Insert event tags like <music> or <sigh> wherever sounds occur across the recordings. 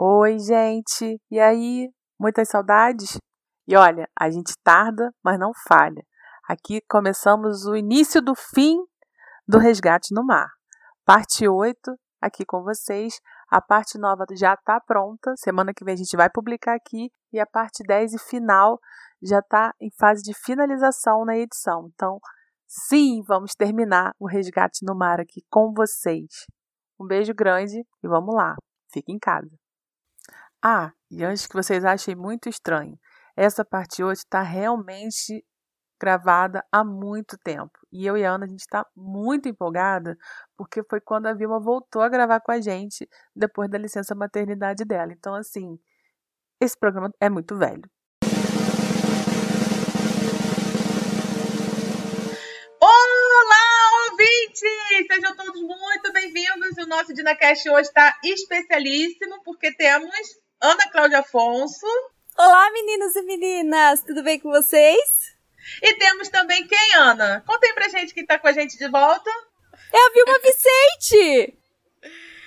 Oi, gente! E aí? Muitas saudades? E olha, a gente tarda, mas não falha. Aqui começamos o início do fim do Resgate no Mar. Parte 8, aqui com vocês. A parte nova já está pronta. Semana que vem a gente vai publicar aqui. E a parte 10 e final já está em fase de finalização na edição. Então, sim, vamos terminar o Resgate no Mar aqui com vocês. Um beijo grande e vamos lá. Fique em casa. Ah, e antes que vocês achem muito estranho, essa parte hoje está realmente gravada há muito tempo. E eu e a Ana, a gente está muito empolgada, porque foi quando a Vilma voltou a gravar com a gente depois da licença maternidade dela. Então, assim, esse programa é muito velho. Olá, ouvintes! Sejam todos muito bem-vindos. O nosso DinaCast hoje está especialíssimo, porque temos Ana Cláudia Afonso. Olá, meninos e meninas, tudo bem com vocês? E temos também quem, Ana? Conta aí pra gente quem tá com a gente de volta. É a Vilma <laughs> Vicente!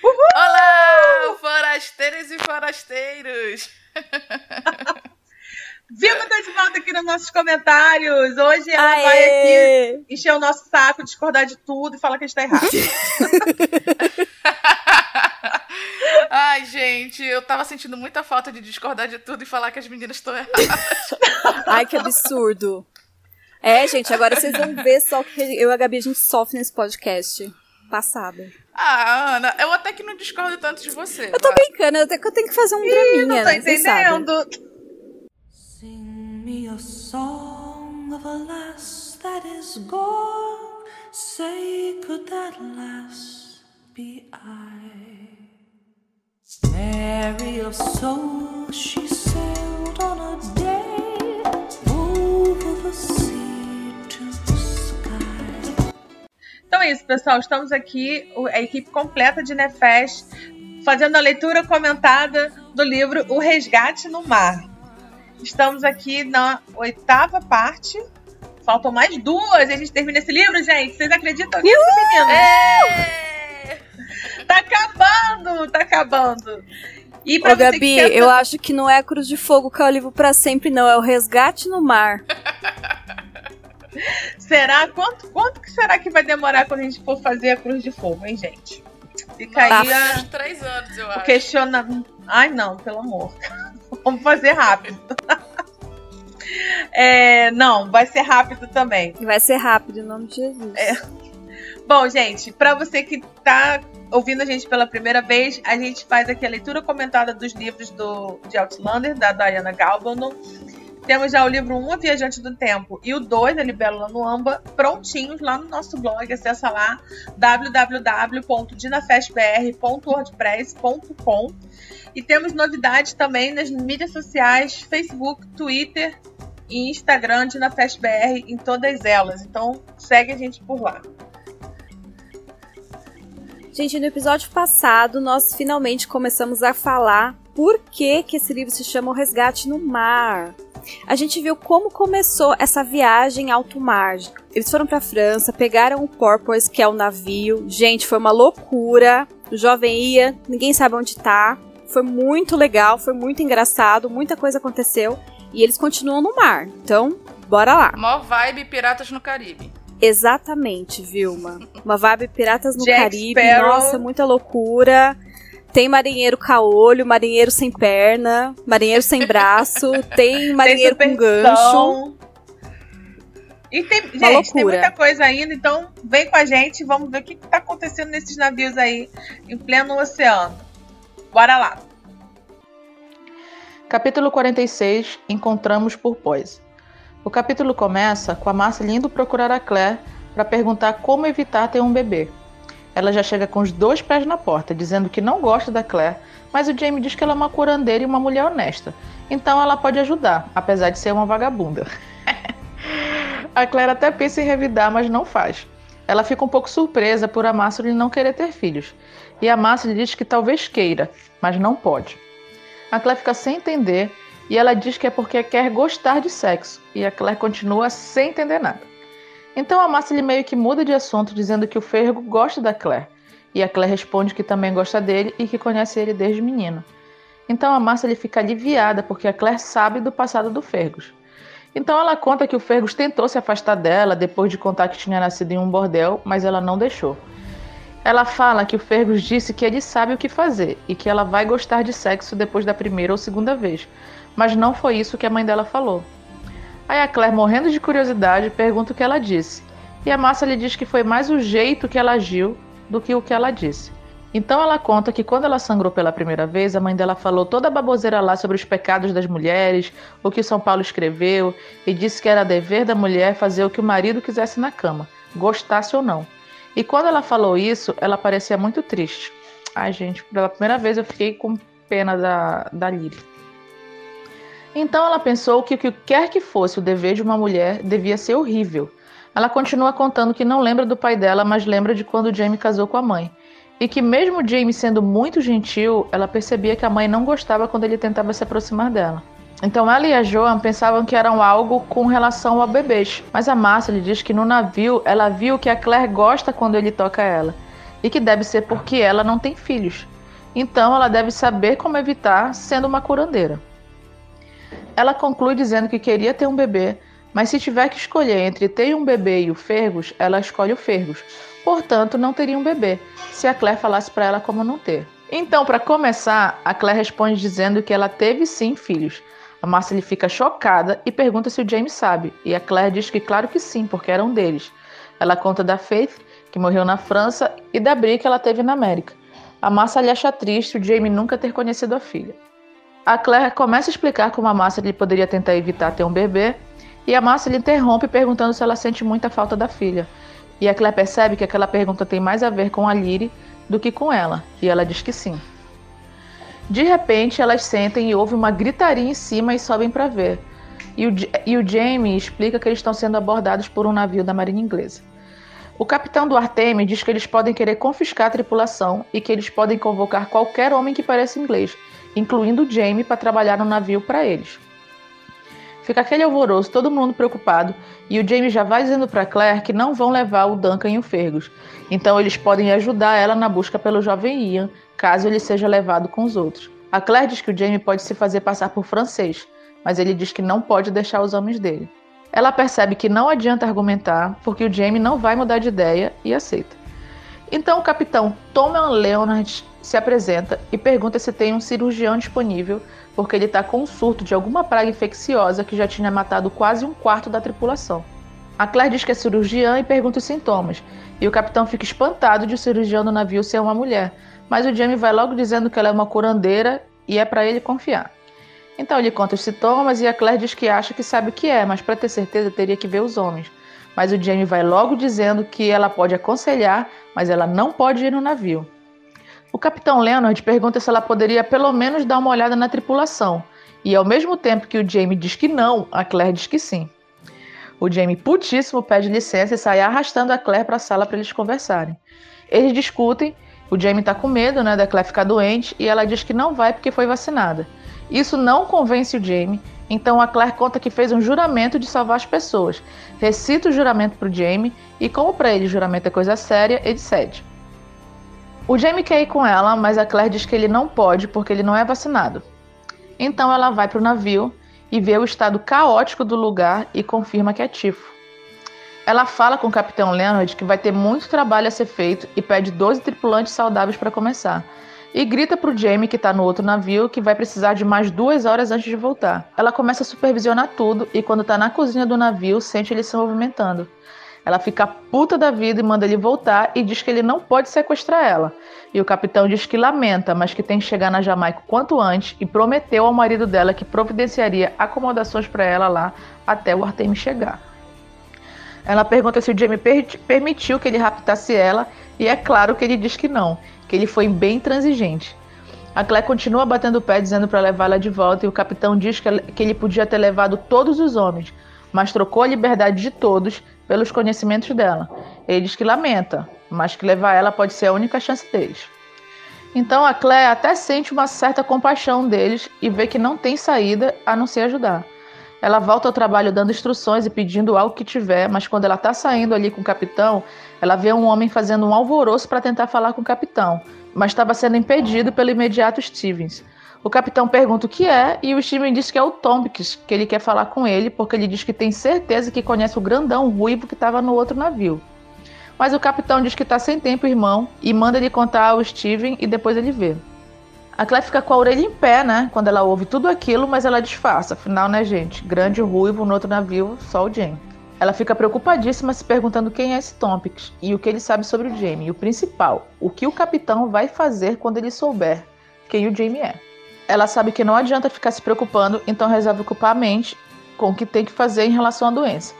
Uhul! Olá, forasteiras e forasteiros! <laughs> Vilma tá de volta aqui nos nossos comentários. Hoje ela Aê! vai aqui encher o nosso saco, discordar de tudo e falar que a gente tá errado. <laughs> Ai, gente, eu tava sentindo muita falta de discordar de tudo e falar que as meninas estão erradas. Ai, que absurdo. É, gente, agora vocês vão ver só que eu e a Gabi a gente sofre nesse podcast. Passada. Ah, Ana, eu até que não discordo tanto de você. Eu tô tá? brincando, até que eu tenho que fazer um Ih, draminha, não tô né? entendendo. Sing me a song of a lass that is gone. Say, could that lass be I? Mary of soul, she sailed on a day over the sea to sky. Então é isso, pessoal. Estamos aqui, a equipe completa de Nefes, fazendo a leitura comentada do livro O Resgate no Mar. Estamos aqui na oitava parte. Faltam mais duas e a gente termina esse livro, gente. Vocês acreditam nisso, meninos? É! Tá acabando, tá acabando. E pra Ô, Gabi, eu acho que não é a Cruz de Fogo que é o livro pra sempre, não. É o Resgate no Mar. <laughs> será? Quanto, quanto que será que vai demorar quando a gente for fazer a Cruz de Fogo, hein, gente? Fica Nossa, aí a... três anos, eu acho. Questiona... Ai, não, pelo amor. <laughs> Vamos fazer rápido. é, não, vai ser rápido também. Vai ser rápido, em nome de Jesus. É. Bom, gente, para você que tá ouvindo a gente pela primeira vez, a gente faz aqui a leitura comentada dos livros do, de Outlander, da Diana Galbano. Temos já o livro 1, A Viajante do Tempo, e o 2, A Libélula no Amba, prontinhos lá no nosso blog. Acessa lá, www.dinafestbr.wordpress.com E temos novidades também nas mídias sociais, Facebook, Twitter e Instagram, DinaFestBR, em todas elas. Então, segue a gente por lá. Gente, no episódio passado nós finalmente começamos a falar por que, que esse livro se chama O Resgate no Mar. A gente viu como começou essa viagem alto mar. Eles foram para a França, pegaram o Porpoise, que é o navio. Gente, foi uma loucura. O jovem ia, ninguém sabe onde tá. Foi muito legal, foi muito engraçado, muita coisa aconteceu. E eles continuam no mar. Então, bora lá. Mó vibe Piratas no Caribe. Exatamente, Vilma. Uma vibe Piratas no Jack Caribe. Sparrow. Nossa, muita loucura. Tem marinheiro caolho, marinheiro sem perna, marinheiro sem braço, <laughs> tem marinheiro tem com gancho. E tem, gente, loucura. tem muita coisa ainda, então vem com a gente, vamos ver o que está acontecendo nesses navios aí em pleno oceano. Bora lá. Capítulo 46 Encontramos por Pós. O capítulo começa com a Marcia indo procurar a Claire para perguntar como evitar ter um bebê. Ela já chega com os dois pés na porta, dizendo que não gosta da Claire, mas o Jamie diz que ela é uma curandeira e uma mulher honesta. Então ela pode ajudar, apesar de ser uma vagabunda. <laughs> a Claire até pensa em revidar, mas não faz. Ela fica um pouco surpresa por a Márcia não querer ter filhos. E a Márcia diz que talvez queira, mas não pode. A Claire fica sem entender e ela diz que é porque quer gostar de sexo, e a Claire continua sem entender nada. Então a Márcia meio que muda de assunto, dizendo que o Fergo gosta da Claire, e a Claire responde que também gosta dele e que conhece ele desde menino. Então a Márcia fica aliviada porque a Claire sabe do passado do Fergus. Então ela conta que o Fergus tentou se afastar dela depois de contar que tinha nascido em um bordel, mas ela não deixou. Ela fala que o Fergus disse que ele sabe o que fazer e que ela vai gostar de sexo depois da primeira ou segunda vez, mas não foi isso que a mãe dela falou. Aí a Claire, morrendo de curiosidade, pergunta o que ela disse, e a Márcia lhe diz que foi mais o jeito que ela agiu do que o que ela disse. Então ela conta que quando ela sangrou pela primeira vez, a mãe dela falou toda a baboseira lá sobre os pecados das mulheres, o que São Paulo escreveu, e disse que era dever da mulher fazer o que o marido quisesse na cama, gostasse ou não. E quando ela falou isso, ela parecia muito triste. Ai, gente, pela primeira vez eu fiquei com pena da, da Lily. Então ela pensou que o que quer que fosse o dever de uma mulher devia ser horrível. Ela continua contando que não lembra do pai dela, mas lembra de quando Jamie casou com a mãe. E que mesmo Jamie sendo muito gentil, ela percebia que a mãe não gostava quando ele tentava se aproximar dela. Então ela e a Joan pensavam que eram algo com relação ao bebês, mas a Márcia lhe diz que no navio ela viu que a Claire gosta quando ele toca ela, e que deve ser porque ela não tem filhos. Então ela deve saber como evitar sendo uma curandeira. Ela conclui dizendo que queria ter um bebê, mas se tiver que escolher entre ter um bebê e o Fergus, ela escolhe o Fergus. Portanto, não teria um bebê, se a Claire falasse para ela como não ter. Então, para começar, a Claire responde dizendo que ela teve sim filhos, a Marcia fica chocada e pergunta se o James sabe, e a Claire diz que claro que sim, porque era um deles. Ela conta da Faith, que morreu na França, e da Brie, que ela teve na América. A Marcia lhe acha triste o Jamie nunca ter conhecido a filha. A Claire começa a explicar como a Marcia lhe poderia tentar evitar ter um bebê, e a Marcia lhe interrompe perguntando se ela sente muita falta da filha. E a Claire percebe que aquela pergunta tem mais a ver com a Lyre do que com ela, e ela diz que sim. De repente, elas sentem e ouvem uma gritaria em cima e sobem para ver. E o, e o Jamie explica que eles estão sendo abordados por um navio da marinha inglesa. O capitão do Artemis diz que eles podem querer confiscar a tripulação e que eles podem convocar qualquer homem que pareça inglês, incluindo Jamie, para trabalhar no navio para eles. Fica aquele alvoroço, todo mundo preocupado, e o Jamie já vai dizendo para Claire que não vão levar o Duncan e o Fergus. Então eles podem ajudar ela na busca pelo jovem Ian, caso ele seja levado com os outros. A Claire diz que o Jamie pode se fazer passar por francês, mas ele diz que não pode deixar os homens dele. Ela percebe que não adianta argumentar, porque o Jamie não vai mudar de ideia e aceita. Então o capitão Thomas Leonard se apresenta e pergunta se tem um cirurgião disponível, porque ele está com um surto de alguma praga infecciosa que já tinha matado quase um quarto da tripulação. A Claire diz que é cirurgiã e pergunta os sintomas, e o capitão fica espantado de o cirurgião do navio ser uma mulher, mas o Jamie vai logo dizendo que ela é uma curandeira e é para ele confiar. Então ele conta os sintomas e a Claire diz que acha que sabe o que é, mas para ter certeza teria que ver os homens. Mas o Jamie vai logo dizendo que ela pode aconselhar, mas ela não pode ir no navio. O capitão Leonard pergunta se ela poderia pelo menos dar uma olhada na tripulação, e ao mesmo tempo que o Jamie diz que não, a Claire diz que sim. O Jamie, putíssimo, pede licença e sai arrastando a Claire para a sala para eles conversarem. Eles discutem o Jamie tá com medo, né, da Claire ficar doente e ela diz que não vai porque foi vacinada. Isso não convence o Jamie, então a Claire conta que fez um juramento de salvar as pessoas. Recita o juramento pro Jamie e como para ele o juramento é coisa séria, ele cede. O Jamie quer ir com ela, mas a Claire diz que ele não pode porque ele não é vacinado. Então ela vai para o navio e vê o estado caótico do lugar e confirma que é tifo. Ela fala com o capitão Leonard que vai ter muito trabalho a ser feito e pede 12 tripulantes saudáveis para começar. E grita para o Jamie, que está no outro navio, que vai precisar de mais duas horas antes de voltar. Ela começa a supervisionar tudo e, quando está na cozinha do navio, sente ele se movimentando. Ela fica puta da vida e manda ele voltar e diz que ele não pode sequestrar ela. E o capitão diz que lamenta, mas que tem que chegar na Jamaica o quanto antes e prometeu ao marido dela que providenciaria acomodações para ela lá até o Artemis chegar. Ela pergunta se o Jamie per permitiu que ele raptasse ela, e é claro que ele diz que não, que ele foi bem transigente. A Claire continua batendo o pé dizendo para levá-la de volta, e o capitão diz que ele podia ter levado todos os homens, mas trocou a liberdade de todos pelos conhecimentos dela. Ele diz que lamenta, mas que levar ela pode ser a única chance deles. Então a Claire até sente uma certa compaixão deles e vê que não tem saída a não ser ajudar. Ela volta ao trabalho dando instruções e pedindo algo que tiver, mas quando ela está saindo ali com o capitão, ela vê um homem fazendo um alvoroço para tentar falar com o capitão, mas estava sendo impedido pelo imediato Stevens. O capitão pergunta o que é e o Steven diz que é o Tompkins, que ele quer falar com ele porque ele diz que tem certeza que conhece o grandão ruivo que estava no outro navio. Mas o capitão diz que está sem tempo, irmão, e manda ele contar ao Steven e depois ele vê. A Claire fica com a orelha em pé, né? Quando ela ouve tudo aquilo, mas ela disfarça. Afinal, né, gente? Grande ruivo no outro navio, só o Jamie. Ela fica preocupadíssima se perguntando quem é esse Tompkins e o que ele sabe sobre o Jamie. E o principal, o que o capitão vai fazer quando ele souber quem o Jamie é. Ela sabe que não adianta ficar se preocupando, então resolve ocupar a mente com o que tem que fazer em relação à doença.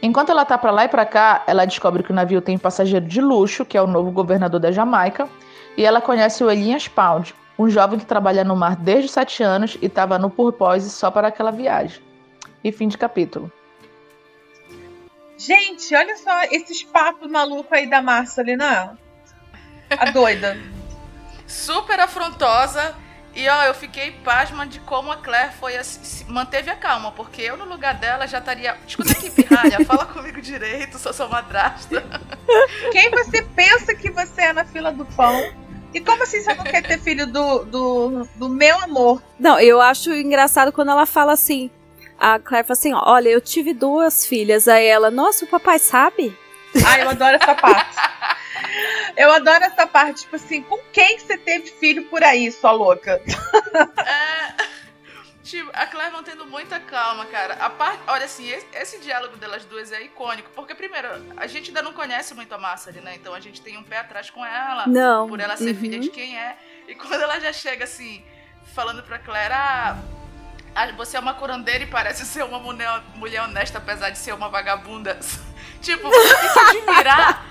Enquanto ela tá para lá e para cá, ela descobre que o navio tem um passageiro de luxo, que é o novo governador da Jamaica, e ela conhece o Elias Pound, um jovem que trabalha no mar desde os sete anos e estava no Purpose só para aquela viagem. E fim de capítulo. Gente, olha só esses papos malucos aí da Márcia ali, não? A doida. Super afrontosa. E ó, eu fiquei pasma de como a Claire foi assim, manteve a calma, porque eu no lugar dela já estaria. Escuta aqui, pirralha, <laughs> fala comigo direito, sou sua madrasta. Quem você pensa que você é na fila do pão? E como assim você não quer ter filho do, do, do meu amor? Não, eu acho engraçado quando ela fala assim. A Claire fala assim: olha, eu tive duas filhas. Aí ela, nossa, o papai sabe? Ah, eu adoro essa parte. <laughs> Eu adoro essa parte, tipo assim, com quem você teve filho por aí, sua louca? É. Tipo, a Claire mantendo muita calma, cara. A parte, olha assim, esse, esse, diálogo delas duas é icônico, porque primeiro, a gente ainda não conhece muito a Massari, né? Então a gente tem um pé atrás com ela, não. por ela ser uhum. filha de quem é. E quando ela já chega assim, falando pra Claire, ah, você é uma curandeira e parece ser uma mulher, mulher honesta, apesar de ser uma vagabunda. <laughs> tipo, você tem que admirar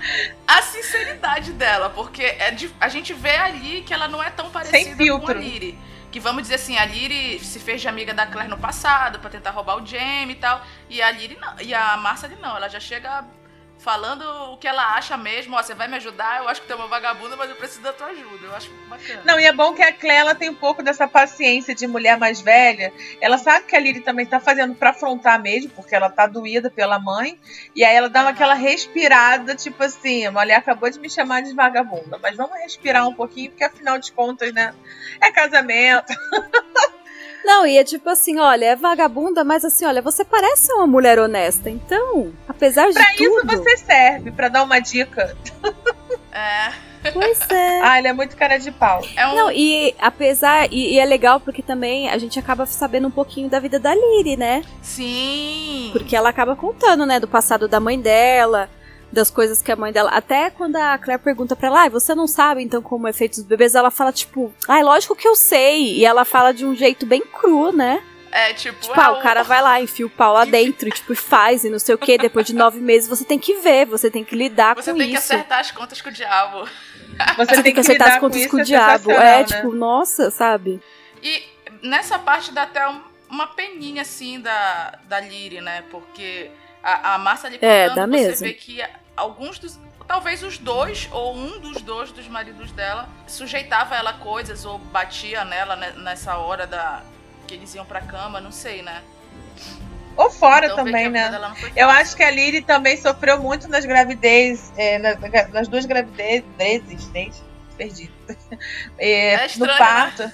a sinceridade dela, porque é de, a gente vê ali que ela não é tão parecida com a Liri que vamos dizer assim, a Liri se fez de amiga da Claire no passado para tentar roubar o Jamie e tal, e a Liri não, e a Marcia não, ela já chega falando o que ela acha mesmo, ó, você vai me ajudar, eu acho que tem uma vagabunda, mas eu preciso da tua ajuda. Eu acho bacana. Não, e é bom que a Claire ela tem um pouco dessa paciência de mulher mais velha. Ela sabe que a Lily também tá fazendo para afrontar mesmo, porque ela tá doída pela mãe, e aí ela dá uhum. aquela respirada, tipo assim, a mulher acabou de me chamar de vagabunda, mas vamos respirar um pouquinho, porque afinal de contas, né, é casamento. <laughs> Não, e é tipo assim, olha, é vagabunda, mas assim, olha, você parece uma mulher honesta, então, apesar pra de tudo... Pra isso você serve, para dar uma dica. É... Pois é. <laughs> Ah, ele é muito cara de pau. É um... Não, e apesar. E, e, é legal porque também a gente acaba sabendo um pouquinho da vida da Liri, né? Sim. Porque ela acaba contando, né, do passado da mãe dela das coisas que a mãe dela. Até quando a Claire pergunta pra ela, ah, você não sabe então como é feito os bebês, ela fala, tipo, ai, ah, lógico que eu sei. E ela fala de um jeito bem cru, né? É, tipo, tipo ah, o cara vai lá, enfia o pau lá dentro, e, tipo, faz e não sei o que. Depois de nove meses você tem que ver, você tem que lidar você com isso. Você tem que acertar as contas com o diabo. Você, você tem, que, acertar as contas com, com o diabo. É, né? tipo, nossa, sabe? E nessa parte dá até um, uma peninha, assim, da, da Liri, né? Porque a, a Márcia ali é, contando, é, você mesmo. vê que alguns dos. Talvez os dois, ou um dos dois dos maridos dela, sujeitava ela a coisas, ou batia nela nessa hora da que eles iam pra cama, não sei, né? Ou fora então, também, né? Eu acho que a Lily também sofreu muito nas gravidez, é, nas, nas, duas gravidezes, gente, perdido. <laughs> É, é estranho, no né? parto. Né?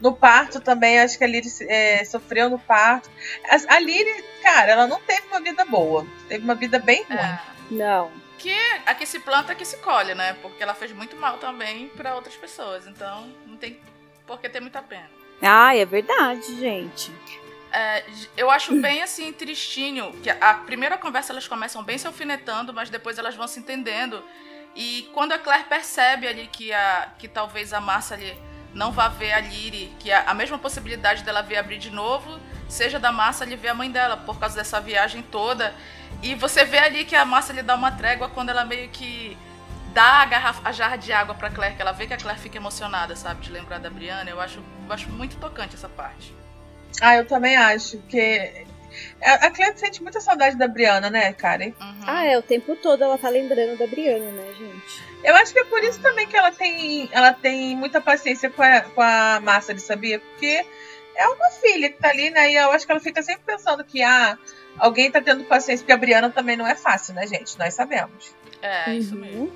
No parto também, acho que a Lily é, sofreu no parto. A, a Lily, cara, ela não teve uma vida boa. Teve uma vida bem ruim. É. Não. Que aqui se planta, aqui se colhe, né? Porque ela fez muito mal também para outras pessoas. Então, não tem por que ter muita pena. Ah, é verdade, gente. É, eu acho bem assim tristinho que a primeira conversa elas começam bem se alfinetando, mas depois elas vão se entendendo. E quando a Claire percebe ali que a que talvez a Márcia ali não vá ver a Liri, que a, a mesma possibilidade dela ver abrir de novo seja da Márcia ali ver a mãe dela por causa dessa viagem toda e você vê ali que a Márcia lhe dá uma trégua quando ela meio que dá a, garrafa, a jarra de água pra Claire, que ela vê que a Claire fica emocionada, sabe? De lembrar da Brianna. Eu acho, eu acho muito tocante essa parte. Ah, eu também acho, que a Claire sente muita saudade da Brianna, né, Karen? Uhum. Ah, é, o tempo todo ela tá lembrando da Brianna, né, gente? Eu acho que é por isso também que ela tem, ela tem muita paciência com a, com a Massa, sabia? Porque é uma filha que tá ali, né? E eu acho que ela fica sempre pensando que, ah, alguém tá tendo paciência, porque a Briana também não é fácil, né, gente? Nós sabemos. É, uhum. isso mesmo.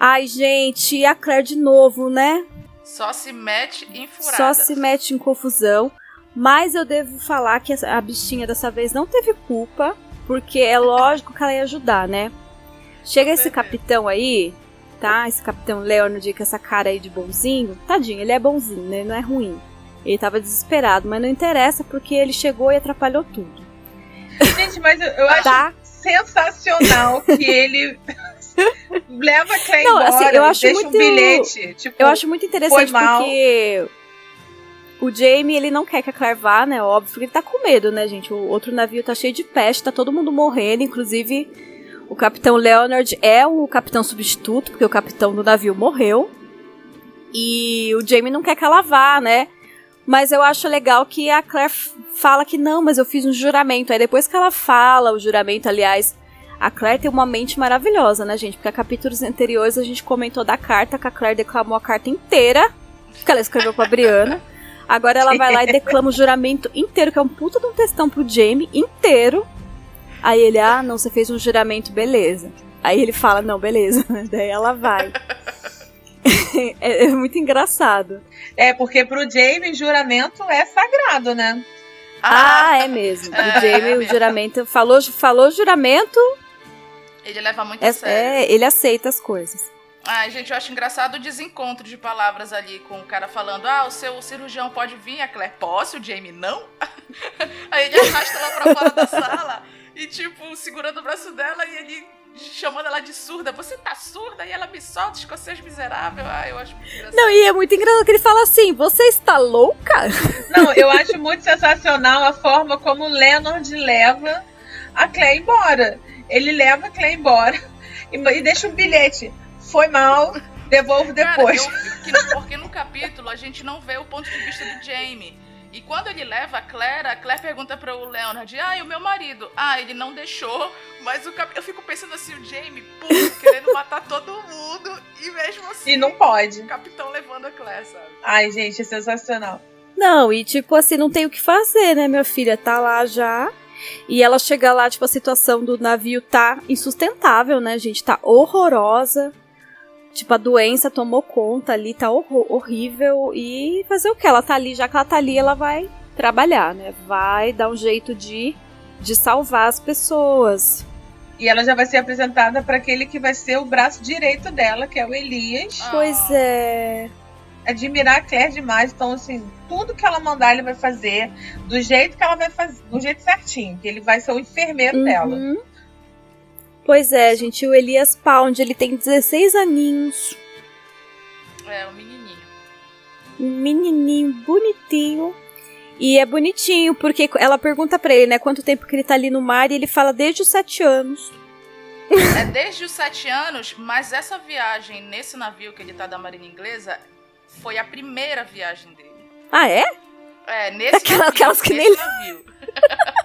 Ai, gente, e a Claire de novo, né? Só se mete em furada. Só se mete em confusão. Mas eu devo falar que a bichinha dessa vez não teve culpa, porque é lógico que ela ia ajudar, né? Chega esse capitão aí, tá? Esse capitão Leonard com essa cara aí de bonzinho. Tadinho, ele é bonzinho, né? Ele não é ruim. Ele tava desesperado, mas não interessa porque ele chegou e atrapalhou tudo. Gente, mas eu, eu acho tá? sensacional que ele <laughs> leva a Clay não, assim, embora, eu acho deixa muito, um bilhete. Tipo, eu acho muito interessante porque o Jamie, ele não quer que a Claire vá, né? Óbvio, porque ele tá com medo, né, gente? O outro navio tá cheio de peste, tá todo mundo morrendo, inclusive o capitão Leonard é o capitão substituto, porque o capitão do navio morreu. E o Jamie não quer que ela vá, né? Mas eu acho legal que a Claire fala que não, mas eu fiz um juramento. Aí depois que ela fala o juramento, aliás, a Claire tem uma mente maravilhosa, né, gente? Porque a capítulos anteriores a gente comentou da carta, que a Claire declamou a carta inteira que ela escreveu pra Briana. Agora ela vai lá e <laughs> declama o juramento inteiro, que é um puta de um textão pro Jamie inteiro. Aí ele, ah, não, você fez um juramento, beleza. Aí ele fala, não, beleza. <laughs> Daí ela vai. <laughs> é, é, muito engraçado. É, porque pro Jamie juramento é sagrado, né? Ah, ah é mesmo. Pro é, Jamie é o juramento. Falou, falou juramento. Ele leva muito é, a sério. É, ele aceita as coisas. Ai, gente, eu acho engraçado o desencontro de palavras ali com o cara falando: Ah, o seu cirurgião pode vir, a Claire, posso? O Jamie, não? <laughs> Aí ele arrasta ela pra fora da sala e, tipo, segurando o braço dela e ele chamando ela de surda. Você tá surda? E ela me solta, escocês miserável. Ah, eu acho muito engraçado. Não, e é muito engraçado que ele fala assim: Você está louca? Não, eu acho muito sensacional a forma como o Leonard leva a Claire embora. Ele leva a Claire embora e, e deixa um bilhete foi mal, devolvo depois. Cara, eu, porque no capítulo a gente não vê o ponto de vista do Jamie. E quando ele leva a Claire, a Claire pergunta para o Leonard: Ah, e o meu marido? Ah, ele não deixou, mas o cap... eu fico pensando assim: o Jamie, pô, <laughs> querendo matar todo mundo, e mesmo assim. E não pode. O capitão levando a Claire, sabe? Ai, gente, é sensacional. Não, e tipo assim, não tem o que fazer, né? Minha filha tá lá já. E ela chega lá, tipo, a situação do navio tá insustentável, né, gente? Tá horrorosa. Tipo, a doença tomou conta ali, tá hor horrível. E fazer o que? Ela tá ali, já que ela tá ali, ela vai trabalhar, né? Vai dar um jeito de, de salvar as pessoas. E ela já vai ser apresentada para aquele que vai ser o braço direito dela, que é o Elias. Pois é. Admirar a Claire demais. Então, assim, tudo que ela mandar, ele vai fazer do jeito que ela vai fazer, do jeito certinho. Que ele vai ser o enfermeiro uhum. dela. Pois é, gente, o Elias Pound, ele tem 16 aninhos. É, um menininho. Um menininho bonitinho. E é bonitinho, porque ela pergunta pra ele, né, quanto tempo que ele tá ali no mar, e ele fala desde os 7 anos. É desde os 7 anos, mas essa viagem nesse navio que ele tá da Marinha Inglesa foi a primeira viagem dele. Ah, é? É, nesse Aquela, navio. Aquelas que nesse nem... navio. <laughs>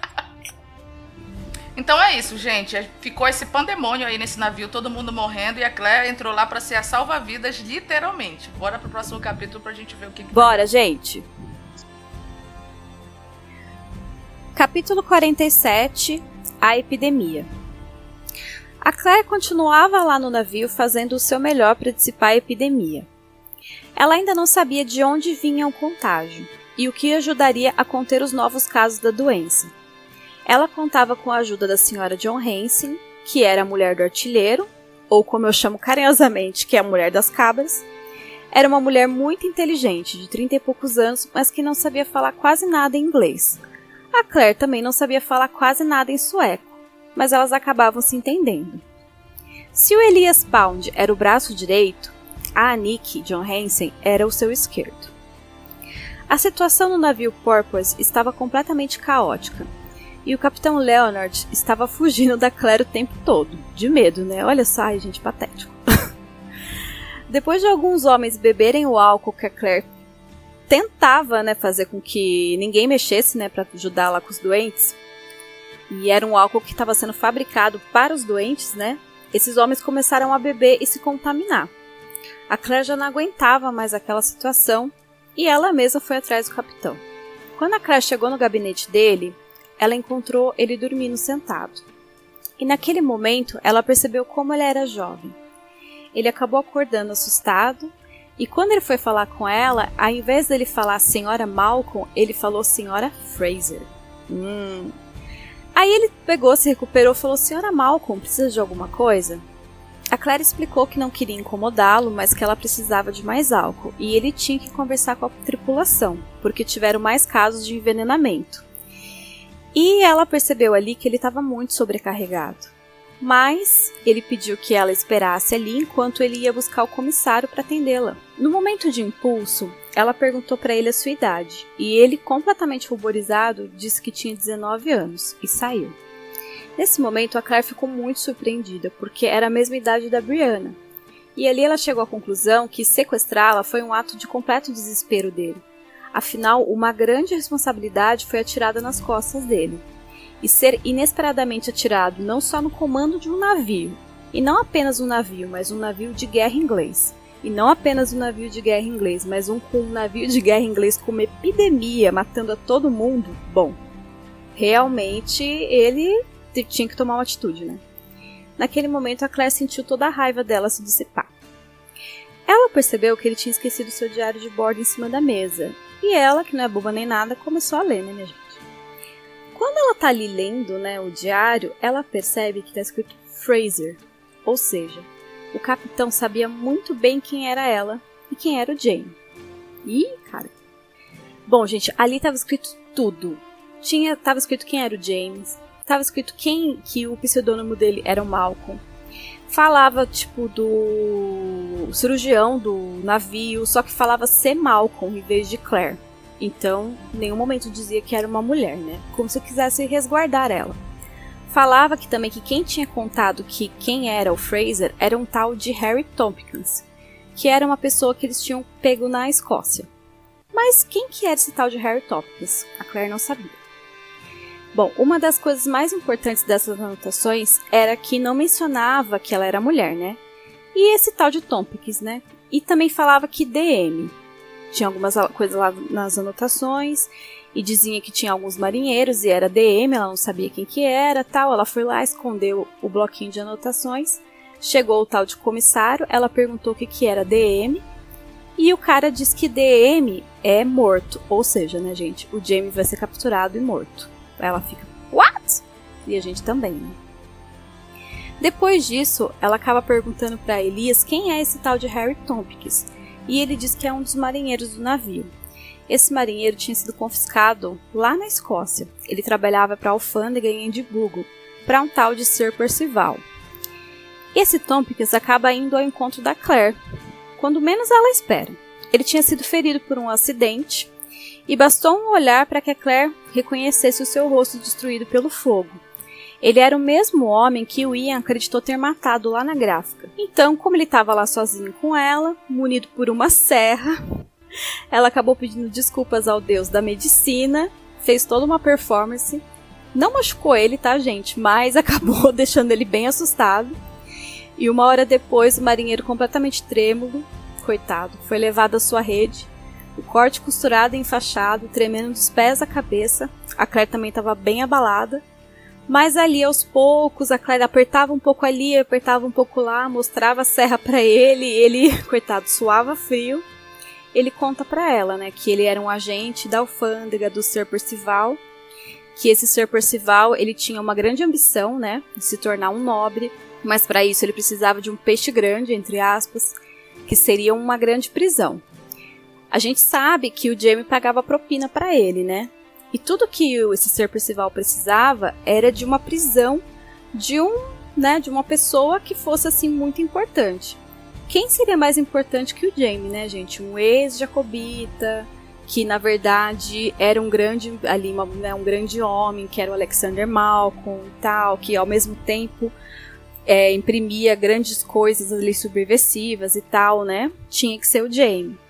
Então é isso, gente. Ficou esse pandemônio aí nesse navio, todo mundo morrendo, e a Claire entrou lá para ser a salva-vidas, literalmente. Bora pro próximo capítulo pra gente ver o que. que Bora, gente. Capítulo 47 A Epidemia. A Claire continuava lá no navio fazendo o seu melhor para dissipar a epidemia. Ela ainda não sabia de onde vinha o contágio e o que ajudaria a conter os novos casos da doença ela contava com a ajuda da senhora John Hansen, que era a mulher do artilheiro, ou como eu chamo carinhosamente, que é a mulher das cabras. Era uma mulher muito inteligente, de trinta e poucos anos, mas que não sabia falar quase nada em inglês. A Claire também não sabia falar quase nada em sueco, mas elas acabavam se entendendo. Se o Elias Pound era o braço direito, a Annick John Hansen era o seu esquerdo. A situação no navio Porpoise estava completamente caótica e o capitão Leonard estava fugindo da Claire o tempo todo, de medo, né? Olha só, ai, gente, patético. <laughs> Depois de alguns homens beberem o álcool que a Claire tentava, né, fazer com que ninguém mexesse, né, para ajudar lá com os doentes, e era um álcool que estava sendo fabricado para os doentes, né? Esses homens começaram a beber e se contaminar. A Claire já não aguentava mais aquela situação e ela mesma foi atrás do capitão. Quando a Claire chegou no gabinete dele, ela encontrou ele dormindo sentado. E naquele momento ela percebeu como ele era jovem. Ele acabou acordando assustado E quando ele foi falar com ela, ao invés dele falar senhora Malcolm, ele falou senhora Fraser. Hum. Aí ele pegou, se recuperou e falou: Senhora Malcolm, precisa de alguma coisa? A Claire explicou que não queria incomodá-lo, mas que ela precisava de mais álcool e ele tinha que conversar com a tripulação, porque tiveram mais casos de envenenamento. E ela percebeu ali que ele estava muito sobrecarregado. Mas ele pediu que ela esperasse ali enquanto ele ia buscar o comissário para atendê-la. No momento de impulso, ela perguntou para ele a sua idade, e ele, completamente ruborizado, disse que tinha 19 anos e saiu. Nesse momento, a Claire ficou muito surpreendida, porque era a mesma idade da Brianna. E ali ela chegou à conclusão que sequestrá-la foi um ato de completo desespero dele. Afinal, uma grande responsabilidade foi atirada nas costas dele. E ser inesperadamente atirado não só no comando de um navio, e não apenas um navio, mas um navio de guerra inglês. E não apenas um navio de guerra inglês, mas um um navio de guerra inglês com uma epidemia matando a todo mundo. Bom, realmente ele tinha que tomar uma atitude, né? Naquele momento, a Claire sentiu toda a raiva dela se dissipar. Ela percebeu que ele tinha esquecido seu diário de bordo em cima da mesa, e ela, que não é boba nem nada, começou a ler, né, minha gente? Quando ela tá ali lendo, né, o diário, ela percebe que tá escrito Fraser, ou seja, o capitão sabia muito bem quem era ela e quem era o Jane. Ih, cara. Bom, gente, ali tava escrito tudo. Tinha, tava escrito quem era o James, Tava escrito quem que o pseudônimo dele era o Malcolm. Falava, tipo, do cirurgião do navio, só que falava ser Malcolm em vez de Claire. Então, em nenhum momento dizia que era uma mulher, né? Como se quisesse resguardar ela. Falava que também que quem tinha contado que quem era o Fraser era um tal de Harry Tompkins, que era uma pessoa que eles tinham pego na Escócia. Mas quem que era esse tal de Harry Tompkins? A Claire não sabia. Bom, uma das coisas mais importantes dessas anotações era que não mencionava que ela era mulher, né? E esse tal de Tompkins, né? E também falava que DM. Tinha algumas coisas lá nas anotações e dizia que tinha alguns marinheiros e era DM, ela não sabia quem que era, tal. Ela foi lá, escondeu o bloquinho de anotações. Chegou o tal de comissário, ela perguntou o que que era DM. E o cara disse que DM é morto, ou seja, né, gente, o Jamie vai ser capturado e morto. Ela fica, what? E a gente também, né? Depois disso, ela acaba perguntando para Elias quem é esse tal de Harry Tompkins, e ele diz que é um dos marinheiros do navio. Esse marinheiro tinha sido confiscado lá na Escócia. Ele trabalhava para a alfândega em Edimburgo, para um tal de Sir Percival. Esse Tompkins acaba indo ao encontro da Claire, quando menos ela espera. Ele tinha sido ferido por um acidente e bastou um olhar para que a Claire reconhecesse o seu rosto destruído pelo fogo. Ele era o mesmo homem que o Ian acreditou ter matado lá na gráfica. Então, como ele estava lá sozinho com ela, munido por uma serra, <laughs> ela acabou pedindo desculpas ao deus da medicina, fez toda uma performance. Não machucou ele, tá, gente? Mas <laughs> acabou deixando ele bem assustado. E uma hora depois, o marinheiro completamente trêmulo, coitado, foi levado à sua rede o corte costurado e enfaixado, tremendo dos pés à cabeça. A Claire também estava bem abalada. Mas ali aos poucos, a Claire apertava um pouco ali, apertava um pouco lá, mostrava a serra para ele, ele, <laughs> coitado, suava frio. Ele conta para ela, né, que ele era um agente da alfândega do Sir Percival, que esse Sir Percival, ele tinha uma grande ambição, né, de se tornar um nobre, mas para isso ele precisava de um peixe grande, entre aspas, que seria uma grande prisão. A gente sabe que o Jamie pagava propina para ele, né? E tudo que esse ser Percival precisava era de uma prisão de um, né, de uma pessoa que fosse assim muito importante. Quem seria mais importante que o Jamie, né, gente? Um ex-jacobita, que na verdade era um grande ali uma, né, um grande homem, que era o Alexander Malcolm e tal, que ao mesmo tempo é, imprimia grandes coisas ali subversivas e tal, né? Tinha que ser o Jamie.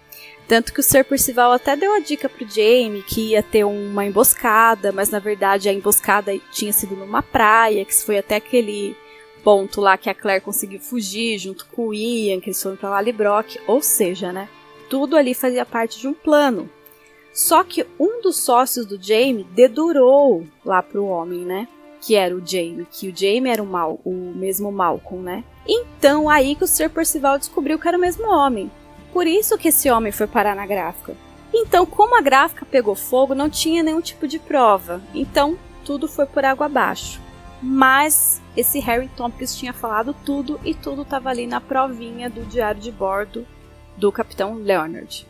Tanto que o Sir Percival até deu a dica pro Jamie que ia ter uma emboscada, mas na verdade a emboscada tinha sido numa praia, que foi até aquele ponto lá que a Claire conseguiu fugir junto com o Ian, que eles foram pra Lallybrock, ou seja, né? Tudo ali fazia parte de um plano. Só que um dos sócios do Jamie dedurou lá pro homem, né? Que era o Jamie, que o Jamie era o mal, o mesmo Malcolm, né? Então aí que o Sir Percival descobriu que era o mesmo homem. Por isso que esse homem foi parar na gráfica. Então, como a gráfica pegou fogo, não tinha nenhum tipo de prova. Então, tudo foi por água abaixo. Mas esse Harry Tompkins tinha falado tudo e tudo estava ali na provinha do diário de bordo do Capitão Leonard.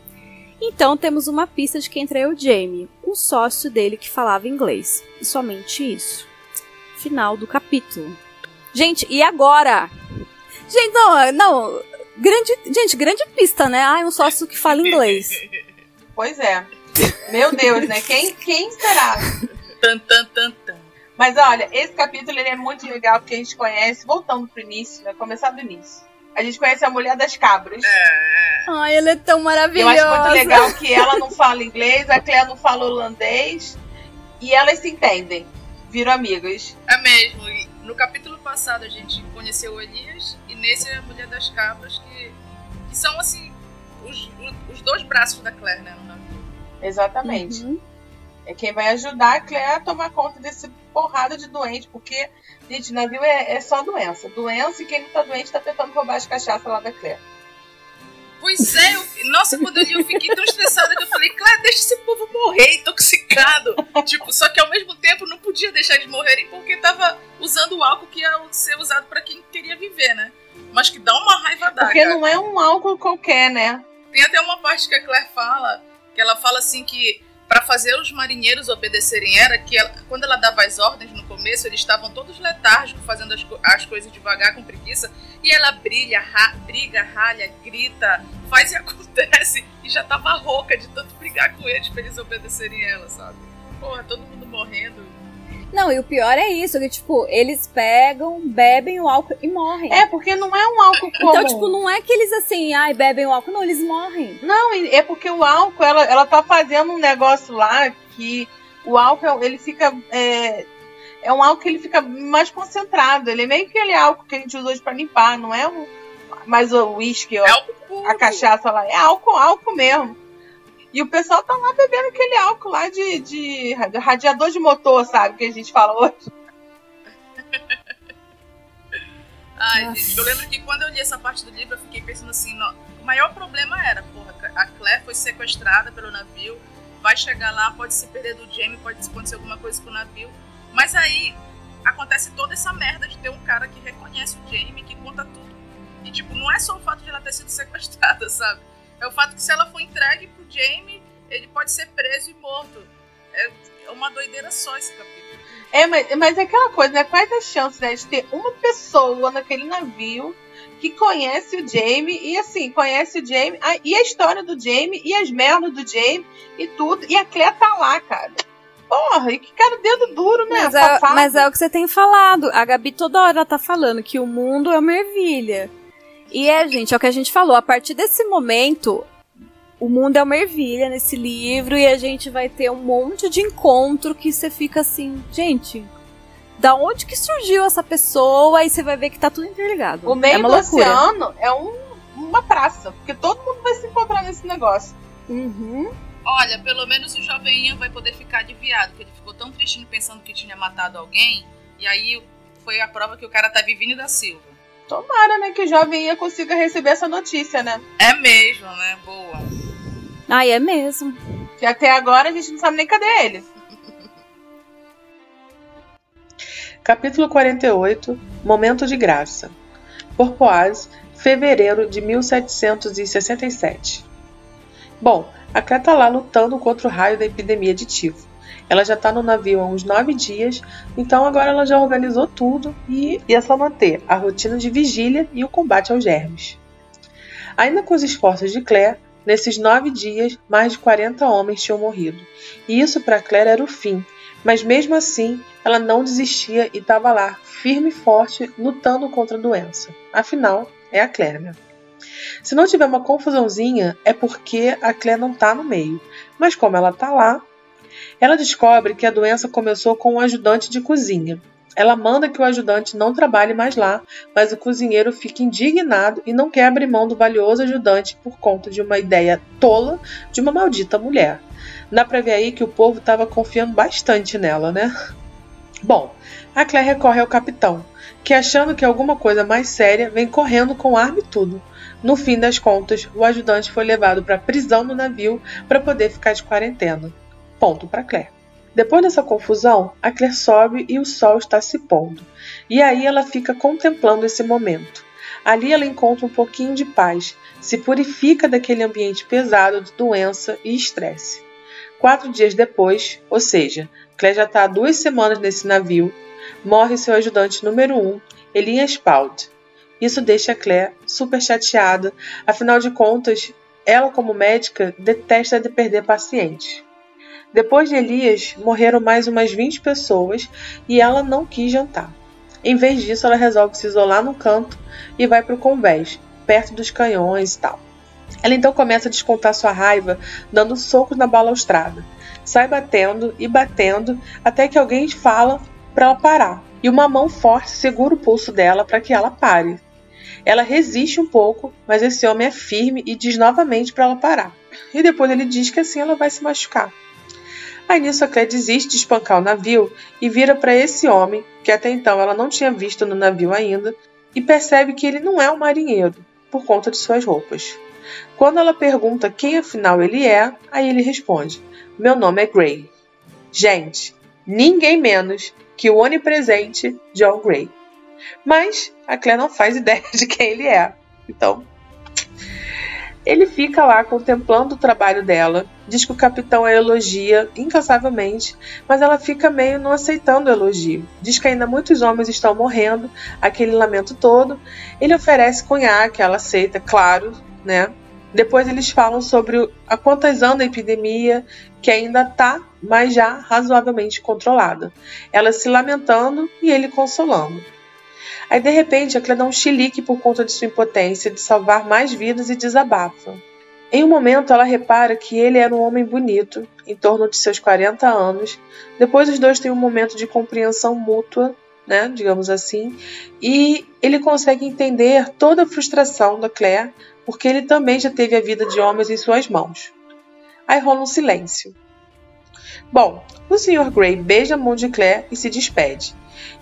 Então temos uma pista de quem traiu Jamie, um sócio dele que falava inglês. E somente isso. Final do capítulo. Gente, e agora? Gente, não, não. Grande, gente, grande pista, né? Ah, um sócio que fala inglês. Pois é. Meu Deus, né? Quem, quem será? Tan, tan, tan, tan. Mas olha, esse capítulo ele é muito legal porque a gente conhece, voltando pro início, né? Começar do início. A gente conhece a mulher das cabras. É, Ai, ela é tão Eu maravilhosa. acho muito legal que ela não fala inglês, a Claire não fala holandês. E elas se entendem. Viram amigas. é mesmo. E no capítulo passado a gente conheceu o Elias nesse é a Mulher das Cabras, que, que são assim os, os dois braços da Claire, né? no navio. Exatamente. Uhum. É quem vai ajudar a Claire a tomar conta desse porrada de doente. Porque, gente, navio é, é só doença. Doença e quem não tá doente tá tentando roubar as cachaças lá da Claire. Pois é, eu- nossa, quando eu li eu fiquei tão estressada que eu falei, Claire, deixa esse povo morrer intoxicado. tipo, só que ao mesmo tempo não podia deixar eles morrerem porque tava usando o álcool que ia ser usado pra quem queria viver, né? Mas que dá uma raiva da Porque não é um álcool qualquer, né? Tem até uma parte que a Claire fala, que ela fala assim que pra fazer os marinheiros obedecerem era que ela- quando ela dava as ordens no começo, eles estavam todos letárgicos, fazendo as, as coisas devagar, com preguiça, e ela brilha, ra- briga, ralha, grita, faz e <laughs> acontece, e já tava rouca de tanto brigar com eles pra eles obedecerem ela, sabe? Porra, todo mundo morrendo. Não, e o pior é isso, que tipo, eles pegam, bebem o álcool e morrem. É, porque não é um álcool comum. Então, tipo, não é que eles assim, ai, bebem o álcool, não, eles morrem. Não, é porque o álcool, ela, ela tá fazendo um negócio lá que o álcool, ele fica. É, é um álcool que ele fica mais concentrado. Ele é meio que aquele álcool que a gente usa hoje pra limpar, não é um. Mas o uísque, ó, É a cachaça lá, é álcool, álcool mesmo. E o pessoal tá lá bebendo aquele álcool lá de, de radiador de motor, sabe? Que a gente fala hoje. <laughs> Ai, gente, eu lembro que quando eu li essa parte do livro, eu fiquei pensando assim, no- o maior problema era, porra, a Claire foi sequestrada pelo navio, vai chegar lá, pode se perder do Jamie, pode acontecer alguma coisa com o navio, mas aí acontece toda essa merda de ter um cara que reconhece o Jamie, que conta tudo. E, tipo, não é só o fato de ela ter sido <laughs> sequestrada, sabe? É o fato que se ela for entregue pro Jamie, ele pode ser preso e morto. É uma doideira só esse capítulo. É, mas, mas é aquela coisa, né? Quais as chances né, de ter uma pessoa naquele navio que conhece o Jamie e assim, conhece o Jamie a- e a história do Jamie e as merdas do Jamie e tudo. E a Claire tá lá, cara. Porra, e que cara dedo duro, né? Mas é, mas é o que você tem falado. A Gabi toda hora tá falando que o mundo é uma ervilha. E é, gente, é o que a gente falou. A partir desse momento, o mundo é uma ervilha nesse livro e a gente vai ter um monte de encontro que você fica assim, gente, da onde que surgiu essa pessoa? E você vai ver que tá tudo interligado. O meio é uma do loucura. oceano é um- uma praça, porque todo mundo vai se encontrar nesse negócio. Uhum. Olha, pelo menos o jovem Ian vai poder ficar aliviado, porque ele ficou tão tristinho pensando que tinha matado alguém, e aí foi a prova que o cara tá vivinho da Silva. Tomara, né, que o jovem Ian consiga receber essa notícia, né? É mesmo, né? Boa. Ai, é mesmo. Que até agora a gente não sabe nem cadê ele. Capítulo 48 Momento de Graça Porpoise, fevereiro de 1767 Bom, a Clé tá lá lutando contra o raio da epidemia de tifo. Ela já tá no navio há uns nove dias, então agora ela já organizou tudo e é só manter a rotina de vigília e o combate aos germes. Ainda com os esforços de Claire, nesses nove dias mais de 40 homens tinham morrido. E isso para Claire era o fim, mas mesmo assim ela não desistia e estava lá, firme e forte, lutando contra a doença. Afinal, é a Claire, né? Se não tiver uma confusãozinha, é porque a Claire não tá no meio. Mas como ela tá lá, ela descobre que a doença começou com um ajudante de cozinha. Ela manda que o ajudante não trabalhe mais lá, mas o cozinheiro fica indignado e não quer abrir mão do valioso ajudante por conta de uma ideia tola de uma maldita mulher. Dá pra ver aí que o povo estava confiando bastante nela, né? Bom, a Claire recorre ao capitão, que achando que alguma coisa mais séria, vem correndo com arma e tudo. No fim das contas, o ajudante foi levado para prisão do navio para poder ficar de quarentena. Ponto para Claire. Depois dessa confusão, a Claire sobe e o sol está se pondo. E aí ela fica contemplando esse momento. Ali ela encontra um pouquinho de paz, se purifica daquele ambiente pesado de doença e estresse. Quatro dias depois, ou seja, Claire já está há duas semanas nesse navio, morre seu ajudante número um, Elinha Spald. Isso deixa Claire super chateada, afinal de contas, ela, como médica, detesta de perder pacientes. Depois de Elias, morreram mais umas 20 pessoas e ela não quis jantar. Em vez disso, ela resolve se isolar no canto e vai para o convés, perto dos canhões e tal. Ela então começa a descontar sua raiva, dando socos na balaustrada. Sai batendo e batendo até que alguém fala para ela parar. E uma mão forte segura o pulso dela para que ela pare. Ela resiste um pouco, mas esse homem é firme e diz novamente para ela parar. E depois ele diz que assim ela vai se machucar. Aí nisso a Claire desiste de espancar o navio e vira para esse homem, que até então ela não tinha visto no navio ainda, e percebe que ele não é um marinheiro, por conta de suas roupas. Quando ela pergunta quem afinal ele é, aí ele responde: Meu nome é Gray. Gente, ninguém menos que o onipresente John Gray. Mas a Claire não faz <laughs> ideia de quem ele é. Então, ele fica lá contemplando o trabalho dela, diz que o capitão a elogia incansavelmente, mas ela fica meio não aceitando o elogio. Diz que ainda muitos homens estão morrendo, aquele lamento todo. Ele oferece cunhaque, ela aceita, claro, né? Depois eles falam sobre a quantas anos a epidemia, que ainda está, mas já razoavelmente controlada. Ela se lamentando e ele consolando. Aí de repente a Clé dá um chilique por conta de sua impotência de salvar mais vidas e desabafa. Em um momento ela repara que ele era um homem bonito, em torno de seus 40 anos. Depois os dois têm um momento de compreensão mútua, né, digamos assim, e ele consegue entender toda a frustração da Claire, porque ele também já teve a vida de homens em suas mãos. Aí rola um silêncio. Bom, o Sr. Grey beija a mão de Claire e se despede.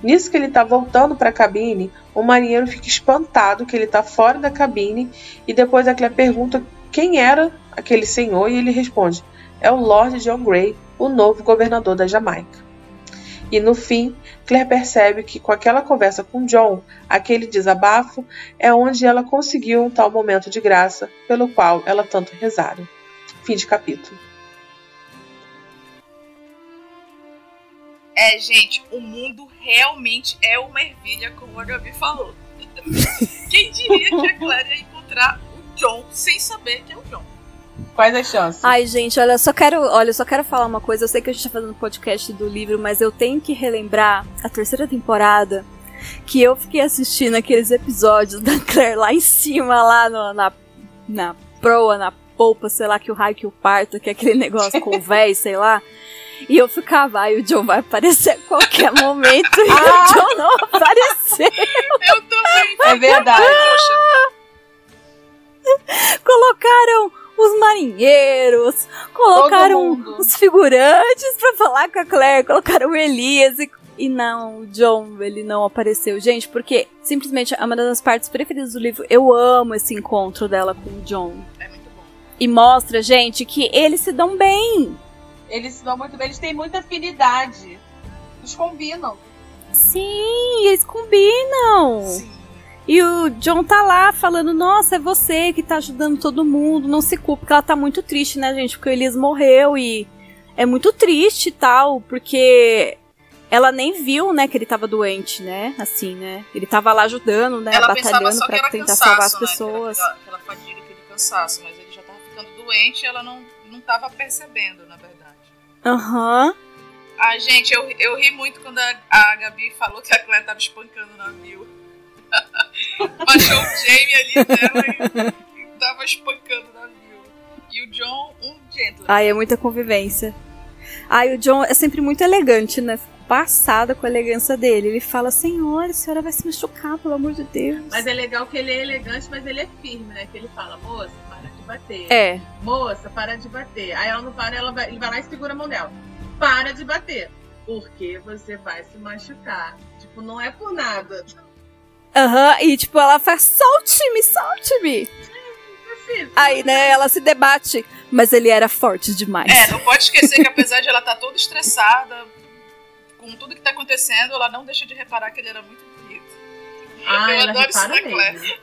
Nisso que ele está voltando para a cabine, o marinheiro fica espantado que ele está fora da cabine e depois a Claire pergunta quem era aquele senhor e ele responde: é o Lord John Grey, o novo governador da Jamaica. E no fim, Claire percebe que com aquela conversa com John, aquele desabafo, é onde ela conseguiu um tal momento de graça pelo qual ela tanto rezara. Fim de capítulo. É, gente, o mundo realmente é uma ervilha, como a Gabi falou. <laughs> Quem diria que a Clara ia encontrar o John sem saber que é o John? Quais as chances? Ai, gente, olha, eu só quero, olha, só quero falar uma coisa. Eu sei que a gente tá fazendo podcast do livro, mas eu tenho que relembrar a terceira temporada que eu fiquei assistindo aqueles episódios da Claire lá em cima, lá no, na, na proa, na polpa, sei lá, que o raio que o parto, que é aquele negócio com véi, sei lá. E eu ficava, ai, o John vai aparecer a qualquer <laughs> momento. e Ah! o John não apareceu. Eu também. <laughs> É verdade. Colocaram os marinheiros, colocaram os figurantes pra falar com a Claire, colocaram o Elias e. E não, o John, ele não apareceu. Gente, porque simplesmente é uma das partes preferidas do livro. Eu amo esse encontro dela com o John. É muito bom. E mostra, gente, que eles se dão bem. Eles se dão muito bem, eles têm muita afinidade. Eles combinam. Sim, eles combinam. Sim. E o John tá lá falando: Nossa, é você que tá ajudando todo mundo, não se culpe, porque ela tá muito triste, né, gente? Porque o Elias morreu e é muito triste e tal, porque ela nem viu, né, que ele tava doente, né? Assim, né? Ele tava lá ajudando, né? Ela batalhando só que pra tentar cansaço, salvar as né? pessoas. Aquela, aquela fadiga, aquele cansaço, mas ele já tava ficando doente e ela não, não tava percebendo, na verdade. Aham. Ah, gente, eu, eu ri muito quando a, a Gabi falou que a Claire tava espancando o navio. <laughs> Baixou o Jamie ali dela e, e tava espancando o navio. E o John, um gentleman. Ai, é muita convivência. Ai, o John é sempre muito elegante, né? Passada com a elegância dele. Ele fala: Senhora, a senhora vai se machucar, pelo amor de Deus. Mas é legal que ele é elegante, mas ele é firme, né? Que ele fala, moça, para de bater. É. Moça, para de bater. Aí ela não para, ela vai, ele vai lá e segura a mão dela. Para de bater. Porque você vai se machucar. Tipo, não é por nada. Aham, e tipo, ela faz: Solte-me, solte-me. Aí, né, ela se debate, mas ele era forte demais. É, não pode esquecer que apesar de ela estar toda estressada com tudo que tá acontecendo, ela não deixa de reparar que ele era muito bonito. Ah, Eu ela adoro isso na Claire.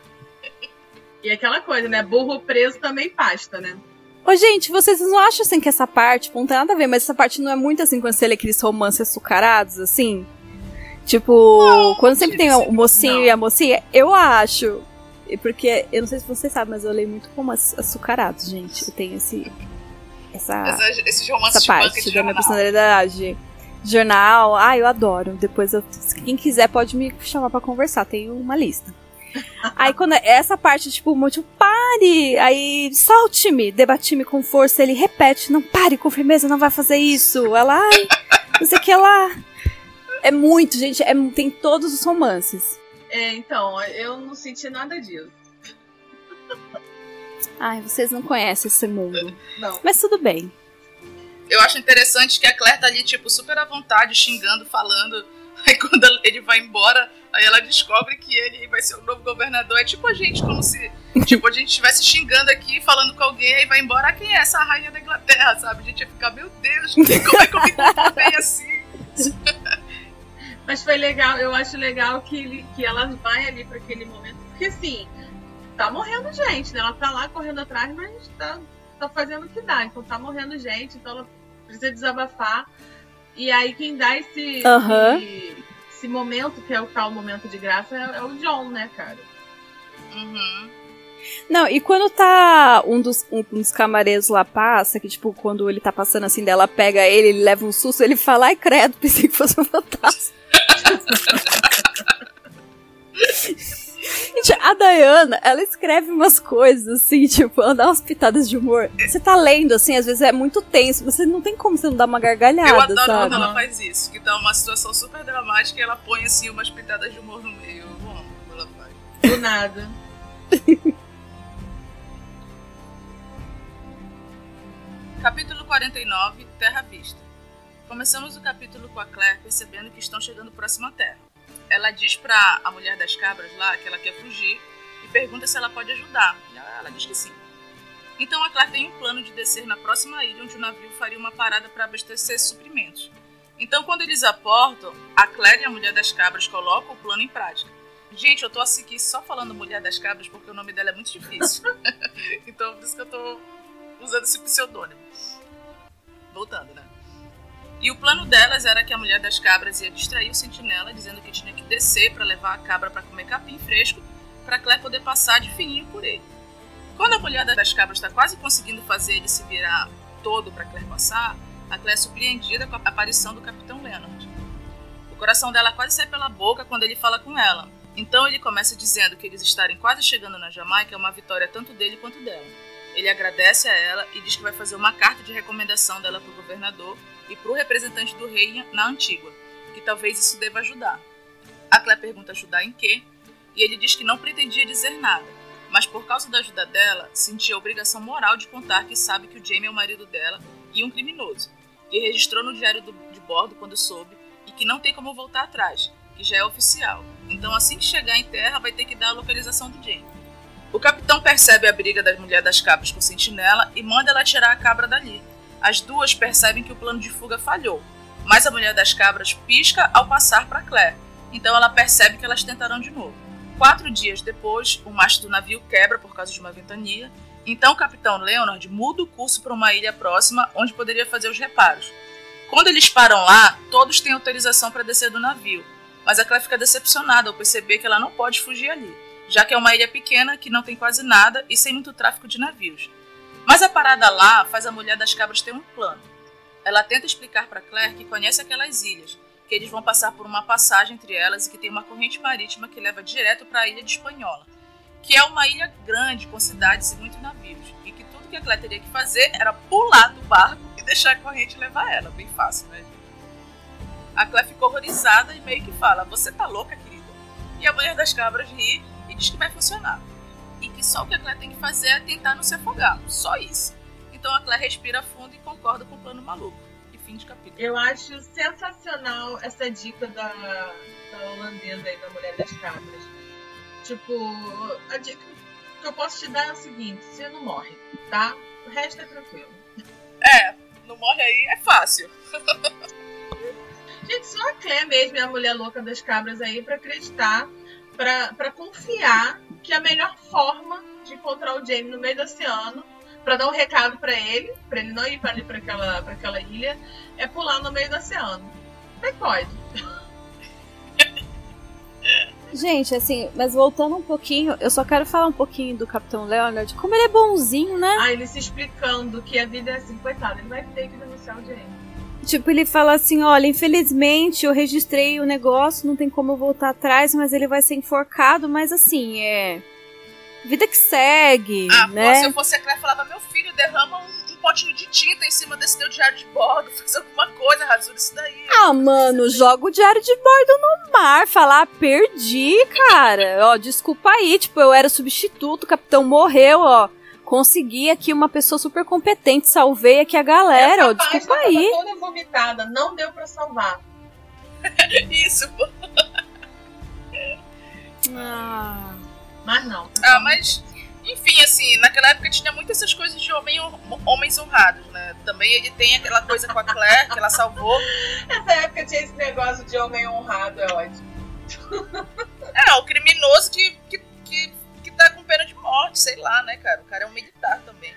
E aquela coisa, né? Burro preso também pasta, né? Ô, gente, vocês não acham assim que essa parte, tipo, não tem nada a ver, mas essa parte não é muito assim quando você lê aqueles romances açucarados, assim? Tipo, quando sempre tem o mocinho não. e a mocinha, eu acho. Porque, eu não sei se vocês sabem, mas eu leio muito romances açucarados, gente. Eu tenho esse. Essa, essa banca parte da minha personalidade. Jornal, ah, eu adoro. Depois, eu, quem quiser pode me chamar pra conversar, tenho uma lista. <laughs> Aí quando essa parte, tipo, muito pare! Aí solte-me, debati-me com força, ele repete, não pare com firmeza, não vai fazer isso. Ela, ai, não sei o que lá. É muito, gente, é, tem todos os romances. É, então, eu não senti nada disso. Ai, vocês não conhecem esse mundo. Não. Mas tudo bem. Eu acho interessante que a Claire tá ali, tipo, super à vontade, xingando, falando. <laughs> Aí quando ele vai embora, aí ela descobre que ele vai ser o novo governador. É tipo a gente, como se <laughs> tipo, a gente estivesse xingando aqui, falando com alguém, aí vai embora. Ah, quem é essa rainha da Inglaterra, sabe? A gente ia ficar, meu Deus, <laughs> como é que eu me comportei assim? Mas foi legal, eu acho legal que, ele, que ela vai ali pra aquele momento. Porque assim, tá morrendo gente, né? Ela tá lá correndo atrás, mas tá, tá fazendo o que dá. Então tá morrendo gente, então ela precisa desabafar. E aí quem dá esse, Aham. esse, esse momento, que é o tal momento de graça, é, é o John, né, cara? Uhum. Não, e quando tá um dos, um, um dos camareiros lá passa, que tipo, quando ele tá passando assim dela, pega ele, ele leva um susto, ele fala, ai credo, <laughs> pensei que fosse um fantasma. Gente, a Diana, ela escreve umas coisas assim, tipo, ela dá umas pitadas de humor. Você tá lendo, assim, às vezes é muito tenso, você não tem como você não dar uma gargalhada, Eu adoro sabe? quando ela faz isso, que tá uma situação super dramática e ela põe assim umas pitadas de humor no meio. Eu amo quando ela faz. Do nada. Capítulo 49 Terra Vista. Começamos o capítulo com a Claire percebendo que estão chegando próximo à Terra. Ela diz pra a mulher das cabras lá que ela quer fugir e pergunta se ela pode ajudar. E ela diz que sim. Então a Claire tem um plano de descer na próxima ilha onde o navio faria uma parada para abastecer suprimentos. Então quando eles aportam, a Claire e a mulher das cabras colocam o plano em prática. Gente, eu tô aqui só falando mulher das cabras porque o nome dela é muito difícil. <laughs> então por isso que eu tô usando esse pseudônimo. Voltando, né? E o plano delas era que a mulher das cabras ia distrair o sentinela, dizendo que tinha que descer para levar a cabra para comer capim fresco, para Claire poder passar de fininho por ele. Quando a mulher das cabras está quase conseguindo fazer ele se virar todo para Claire passar, a Claire é surpreendida com a aparição do Capitão Leonard. O coração dela quase sai pela boca quando ele fala com ela. Então ele começa dizendo que eles estarem quase chegando na Jamaica é uma vitória tanto dele quanto dela. Ele agradece a ela e diz que vai fazer uma carta de recomendação dela para o governador e para o representante do rei na Antígua, que talvez isso deva ajudar. A Claire pergunta ajudar em quê, e ele diz que não pretendia dizer nada, mas por causa da ajuda dela, sentia a obrigação moral de contar que sabe que o Jamie é o marido dela e um criminoso, que registrou no diário do- de bordo quando soube e que não tem como voltar atrás, que já é oficial. Então, assim que chegar em terra, vai ter que dar a localização do Jamie. O capitão percebe a briga da mulher das cabras com o sentinela e manda ela tirar a cabra dali. As duas percebem que o plano de fuga falhou, mas a mulher das cabras pisca ao passar para Claire, então ela percebe que elas tentarão de novo. Quatro dias depois, o mastro do navio quebra por causa de uma ventania, então o capitão Leonard muda o curso para uma ilha próxima onde poderia fazer os reparos. Quando eles param lá, todos têm autorização para descer do navio, mas a Claire fica decepcionada ao perceber que ela não pode fugir ali, já que é uma ilha pequena que não tem quase nada e sem muito tráfego de navios. Mas a parada lá faz a mulher das cabras ter um plano. Ela tenta explicar para Claire que conhece aquelas ilhas, que eles vão passar por uma passagem entre elas e que tem uma corrente marítima que leva direto para a ilha de Espanhola, que é uma ilha grande com cidades e muitos navios, e que tudo que a Claire teria que fazer era pular do barco e deixar a corrente levar ela, bem fácil, né? A Claire ficou horrorizada e meio que fala: "Você tá louca, querida?" E a mulher das cabras ri e diz que vai funcionar. Que só o que a Claire tem que fazer é tentar não se afogar. Só isso. Então a Claire respira fundo e concorda com o plano maluco. E fim de capítulo. Eu acho sensacional essa dica da, da holandesa aí, da mulher das cabras. Tipo, a dica que eu posso te dar é o seguinte: você não morre, tá? O resto é tranquilo. É, não morre aí, é fácil. Gente, só a Clé mesmo é a mulher louca das cabras aí pra acreditar, pra confiar que a melhor forma de encontrar o Jamie no meio do oceano, pra dar um recado pra ele, pra ele não ir pra ali pra aquela, pra aquela ilha, é pular no meio do oceano. É que pode? Gente, assim, mas voltando um pouquinho, eu só quero falar um pouquinho do Capitão Leonard, como ele é bonzinho, né? Ah, ele se explicando que a vida é assim, coitado, ele vai ter que denunciar o Jamie. Tipo, ele fala assim: olha, infelizmente eu registrei o negócio, não tem como eu voltar atrás, mas ele vai ser enforcado, mas assim, é. Vida que segue, Ah, né? pô, se eu fosse a Claire, falava, meu filho, derrama um, um potinho de tinta em cima desse teu diário de bordo, <laughs> faz alguma coisa, rasura isso daí. Ah, mano, joga o diário de bordo no mar. Falar, perdi, cara. Ó, desculpa aí. Tipo, eu era substituto, o capitão morreu, ó. Consegui aqui uma pessoa super competente, salvei aqui a galera, ó. Desculpa aí. tava toda vomitada, não deu pra salvar. <laughs> Isso, pô. Ah. Mas não. Ah, mas, enfim, assim, naquela época tinha muitas essas coisas de homem, homens honrados, né? Também ele tem aquela coisa com a Claire, que ela salvou. <laughs> Nessa época tinha esse negócio de homem honrado, é ótimo. É, o criminoso que, que morte, sei lá, né, cara? O cara é um militar também.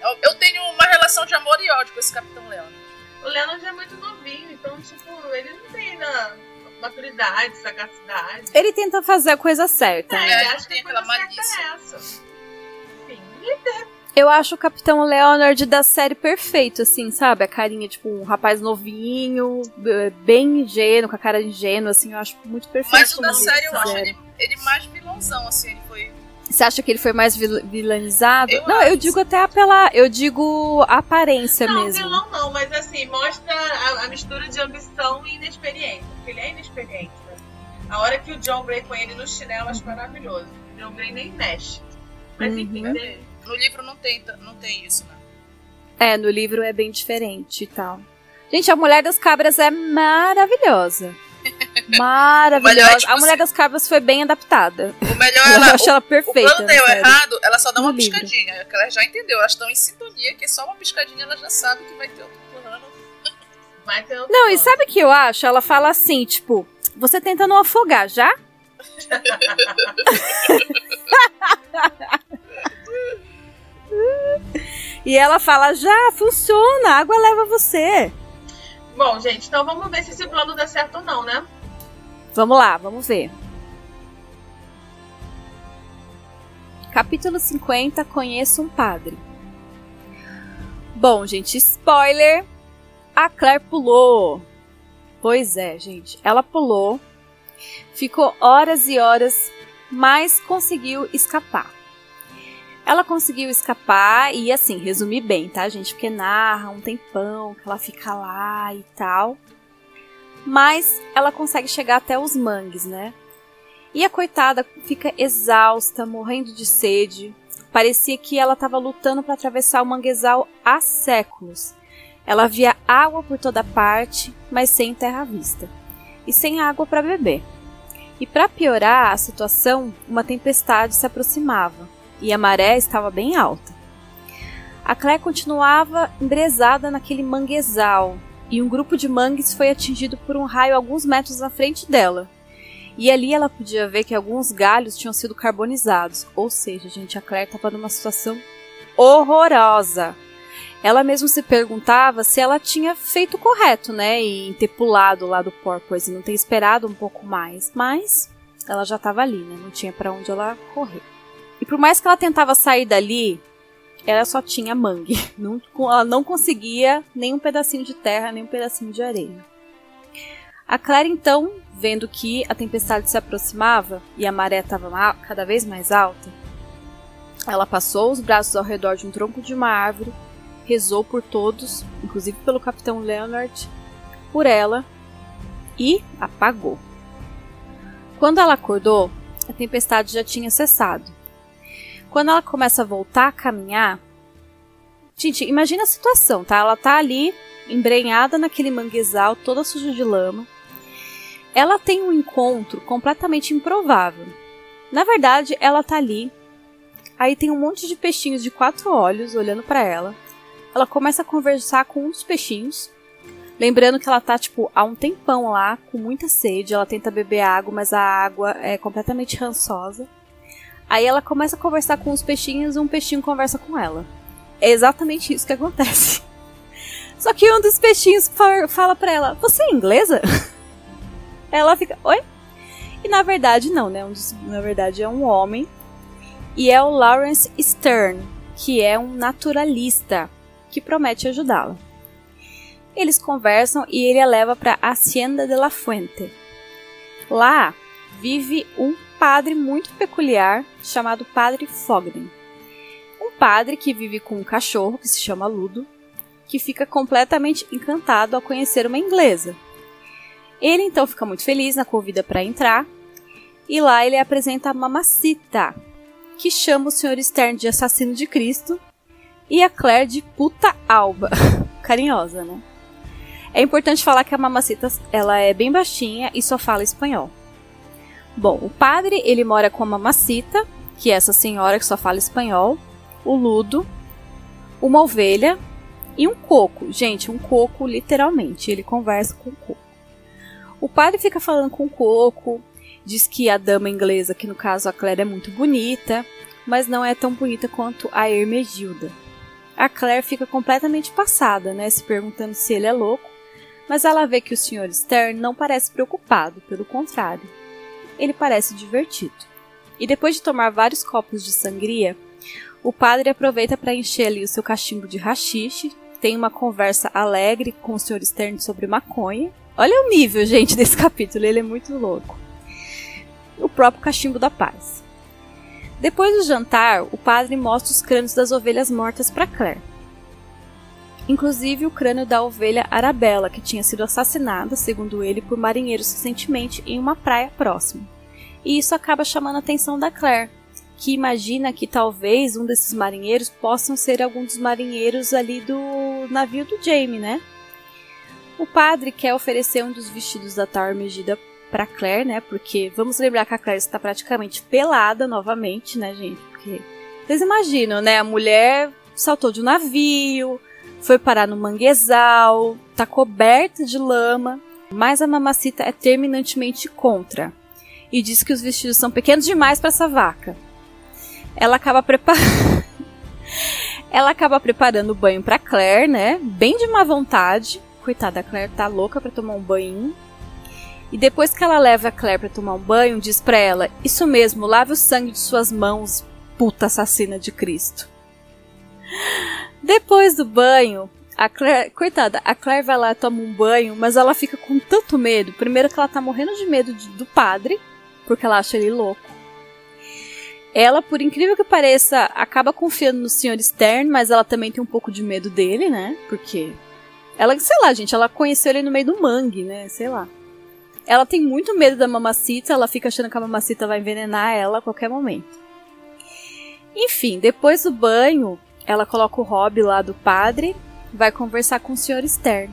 Eu, eu tenho uma relação de amor e ódio com esse Capitão Leonard. O Leonard é muito novinho, então, tipo, ele não tem na maturidade, sagacidade. Ele tenta fazer a coisa certa. É, né? É, ele acha que tem a coisa aquela certa malícia. é essa. Eu acho o Capitão Leonard da série perfeito, assim, sabe? A carinha, tipo, um rapaz novinho, bem ingênuo, com a cara ingênua, assim, eu acho muito perfeito. Mas o da série eu acho ele, ele mais vilãozão, assim, ele foi. Você acha que ele foi mais vil- vilanizado? Eu não, eu acho. digo até pela. Eu digo aparência Não, mesmo. vilão não, mas assim, mostra a, a mistura de ambição e inexperiência. Porque ele é inexperiente, né? A hora que o John Gray põe ele no chinelo, acho maravilhoso. O John Gray nem mexe. Mas enfim, Uhum. No livro não tem, não tem isso, né? É, no livro é bem diferente e tal. Gente, a Mulher das Cabras é maravilhosa. <laughs> Maravilhosa. Melhor é, tipo a Mulher assim- das Cabras foi bem adaptada. O melhor <laughs> Eu ela. acho ela O perfeita. plano na deu série. errado, ela só dá No uma livro. piscadinha. Que ela já entendeu, elas estão em sintonia, que só uma piscadinha ela já sabe que vai ter outro plano. <laughs> vai ter outro Não, e plano. sabe o que eu acho? Ela fala assim, tipo, você tenta não afogar, já? e ela fala, já, funciona, a água leva você. Bom, gente, então vamos ver se esse plano dá certo ou não, né? Vamos lá, vamos ver. Capítulo 50 Conheço um padre. Bom, gente, spoiler. A Claire pulou. Pois é, gente. Ela pulou. Ficou horas e horas, mas conseguiu escapar. Ela conseguiu escapar e, assim, resumir bem, tá, gente? Porque narra um tempão que ela fica lá e tal mas ela consegue chegar até os mangues, né? E a coitada fica exausta, morrendo de sede. Parecia que ela estava lutando para atravessar o manguezal há séculos. Ela via água por toda parte, mas sem terra à vista, e sem água para beber. E para piorar a situação, uma tempestade se aproximava, e a maré estava bem alta. A Claire continuava embrezada naquele manguezal, e um grupo de mangues foi atingido por um raio alguns metros na frente dela. E ali ela podia ver que alguns galhos tinham sido carbonizados. Ou seja, gente, a Claire estava numa situação horrorosa. Ela mesmo se perguntava se ela tinha feito o correto, né? Em ter pulado lá do porpoise não ter esperado um pouco mais. Mas ela já estava ali, né? Não tinha para onde ela correr. E por mais que ela tentava sair dali, ela só tinha mangue. <laughs> Não, ela não conseguia nem um pedacinho de terra, nem um pedacinho de areia. A Claire, então, vendo que a tempestade se aproximava e a maré estava cada vez mais alta, ela passou os braços ao redor de um tronco de uma árvore, rezou por todos, inclusive pelo capitão Leonard, por ela e apagou. Quando ela acordou, a tempestade já tinha cessado. Quando ela começa a voltar a caminhar, gente, imagina a situação, tá? Ela tá ali embrenhada naquele manguezal, toda suja de lama. Ela tem um encontro completamente improvável. Na verdade, ela tá ali Aí tem um monte de peixinhos de quatro olhos olhando para ela. Ela começa a conversar com um dos peixinhos. Lembrando que ela tá, tipo, há um tempão lá, com muita sede. Ela tenta beber água, mas a água é completamente rançosa. Aí ela começa a conversar com os peixinhos e um peixinho conversa com ela. É exatamente isso que acontece. <laughs> Só que um dos peixinhos fala pra ela: Você é inglesa? <laughs> Ela fica: Oi? E na verdade, não, né? Um dos, na verdade, é um homem. E é o Lawrence Stern, que é um naturalista que promete ajudá-la. Eles conversam e ele a leva para Hacienda de la Fuente. Lá vive um padre muito peculiar chamado Padre Fogden. Um padre que vive com um cachorro que se chama Ludo, que fica completamente encantado ao conhecer uma inglesa. Ele então fica muito feliz na convida para entrar e lá ele apresenta a Mamacita, que chama o Sr. Stern de assassino de Cristo e a Claire de puta alba. <laughs> Carinhosa, né? É importante falar que a Mamacita ela é bem baixinha e só fala espanhol. Bom, o padre ele mora com a Mamacita, que é essa senhora que só fala espanhol, o Ludo, uma ovelha e um coco. Gente, um coco, literalmente. Ele conversa com o coco. O padre fica falando com o coco, diz que a dama inglesa, que no caso a Claire é muito bonita, mas não é tão bonita quanto a Hermegilda. A Claire fica completamente passada, né, se perguntando se ele é louco, mas ela vê que o Sr. Stern não parece preocupado, pelo contrário. Ele parece divertido. E depois de tomar vários copos de sangria, o padre aproveita para encher ali o seu cachimbo de rachixe, tem uma conversa alegre com o Sr. Stern sobre maconha. Olha o nível, gente, desse <laughs> capítulo, ele é muito louco. O próprio cachimbo da paz. Depois do jantar, o padre mostra os crânios das ovelhas mortas para Claire. Inclusive o crânio da ovelha Arabella, que tinha sido assassinada, segundo ele, por marinheiros recentemente em uma praia próxima. E isso acaba chamando a atenção da Claire, que imagina que talvez um desses marinheiros possam ser algum dos marinheiros ali do navio do Jamie, né? O padre quer oferecer um dos vestidos da Tower Megida para Claire, né? Porque vamos lembrar que a Claire está praticamente pelada novamente, né, gente? Porque vocês imaginam, né? A mulher saltou de um navio, foi parar no manguezal, tá coberta de lama, mas a mamacita é terminantemente contra e diz que os vestidos são pequenos demais para essa vaca ela acaba preparando. <laughs> ela acaba preparando o banho para Claire, né? Bem de má vontade. Coitada, a Claire tá louca para tomar um banho. E depois que ela leva a Claire para tomar um banho, diz para ela: Isso mesmo, lave o sangue de suas mãos, puta assassina de Cristo. Depois do banho, a Claire, coitada, a Claire vai lá toma um banho, mas ela fica com tanto medo. Primeiro que ela tá morrendo de medo de, do padre, porque ela acha ele louco. Ela, por incrível que pareça, acaba confiando no Sr. Stern, mas ela também tem um pouco de medo dele, né? Porque ela, sei lá, gente, ela conheceu ele no meio do mangue, né? Sei lá. Ela tem muito medo da mamacita, ela fica achando que a mamacita vai envenenar ela a qualquer momento. Enfim, depois do banho, ela coloca o hobby lá do padre, vai conversar com o Sr. Stern.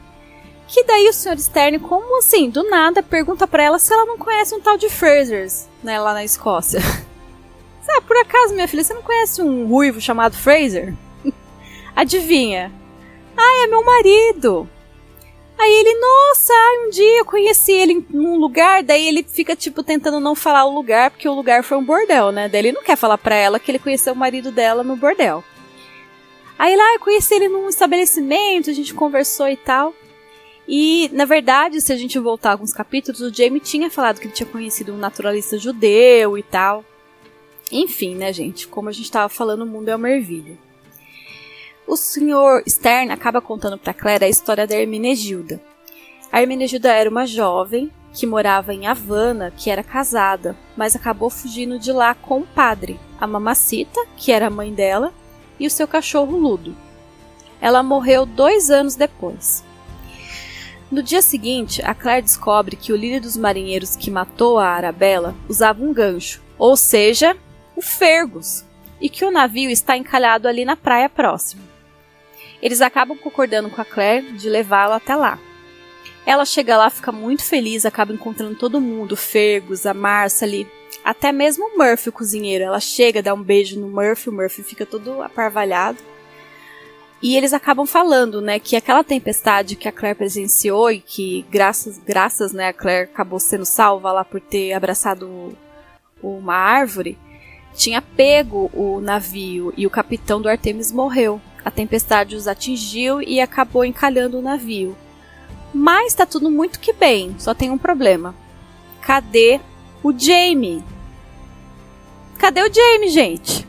Que daí o Sr. Stern, como assim, do nada, pergunta para ela se ela não conhece um tal de Frasers, né, lá na Escócia. <laughs> Ah, por acaso, minha filha, você não conhece um ruivo chamado Fraser? <laughs> Adivinha? Ah, é meu marido. Aí ele, nossa, um dia eu conheci ele num lugar, daí ele fica, tipo, tentando não falar o lugar, porque o lugar foi um bordel, né? Daí ele não quer falar pra ela que ele conheceu o marido dela no bordel. Aí lá eu conheci ele num estabelecimento, a gente conversou e tal. E, na verdade, se a gente voltar alguns capítulos, o Jamie tinha falado que ele tinha conhecido um naturalista judeu e tal. Enfim, né, gente? Como a gente estava falando, o mundo é uma ervilha. O senhor Stern acaba contando para Claire a história da Hermenegilda. A Hermenegilda era uma jovem que morava em Havana, que era casada, mas acabou fugindo de lá com o padre, a mamacita, que era a mãe dela, e o seu cachorro Ludo. Ela morreu dois anos depois. No dia seguinte, a Claire descobre que o líder dos marinheiros que matou a Arabella usava um gancho, ou seja, o Fergus, e que o navio está encalhado ali na praia próxima. Eles acabam concordando com a Claire de levá-la até lá. Ela chega lá, fica muito feliz, acaba encontrando todo mundo, Fergus, a Marcia ali, Até mesmo o Murphy, o cozinheiro, ela chega, dá um beijo no Murphy, o Murphy fica todo aparvalhado. E eles acabam falando, né, que aquela tempestade que a Claire presenciou e que graças, graças, né, a Claire acabou sendo salva lá por ter abraçado uma árvore, tinha pego o navio e o capitão do Artemis morreu. A tempestade os atingiu e acabou encalhando o navio. Mas tá tudo muito que bem, só tem um problema. Cadê o Jamie? Cadê o Jamie, gente?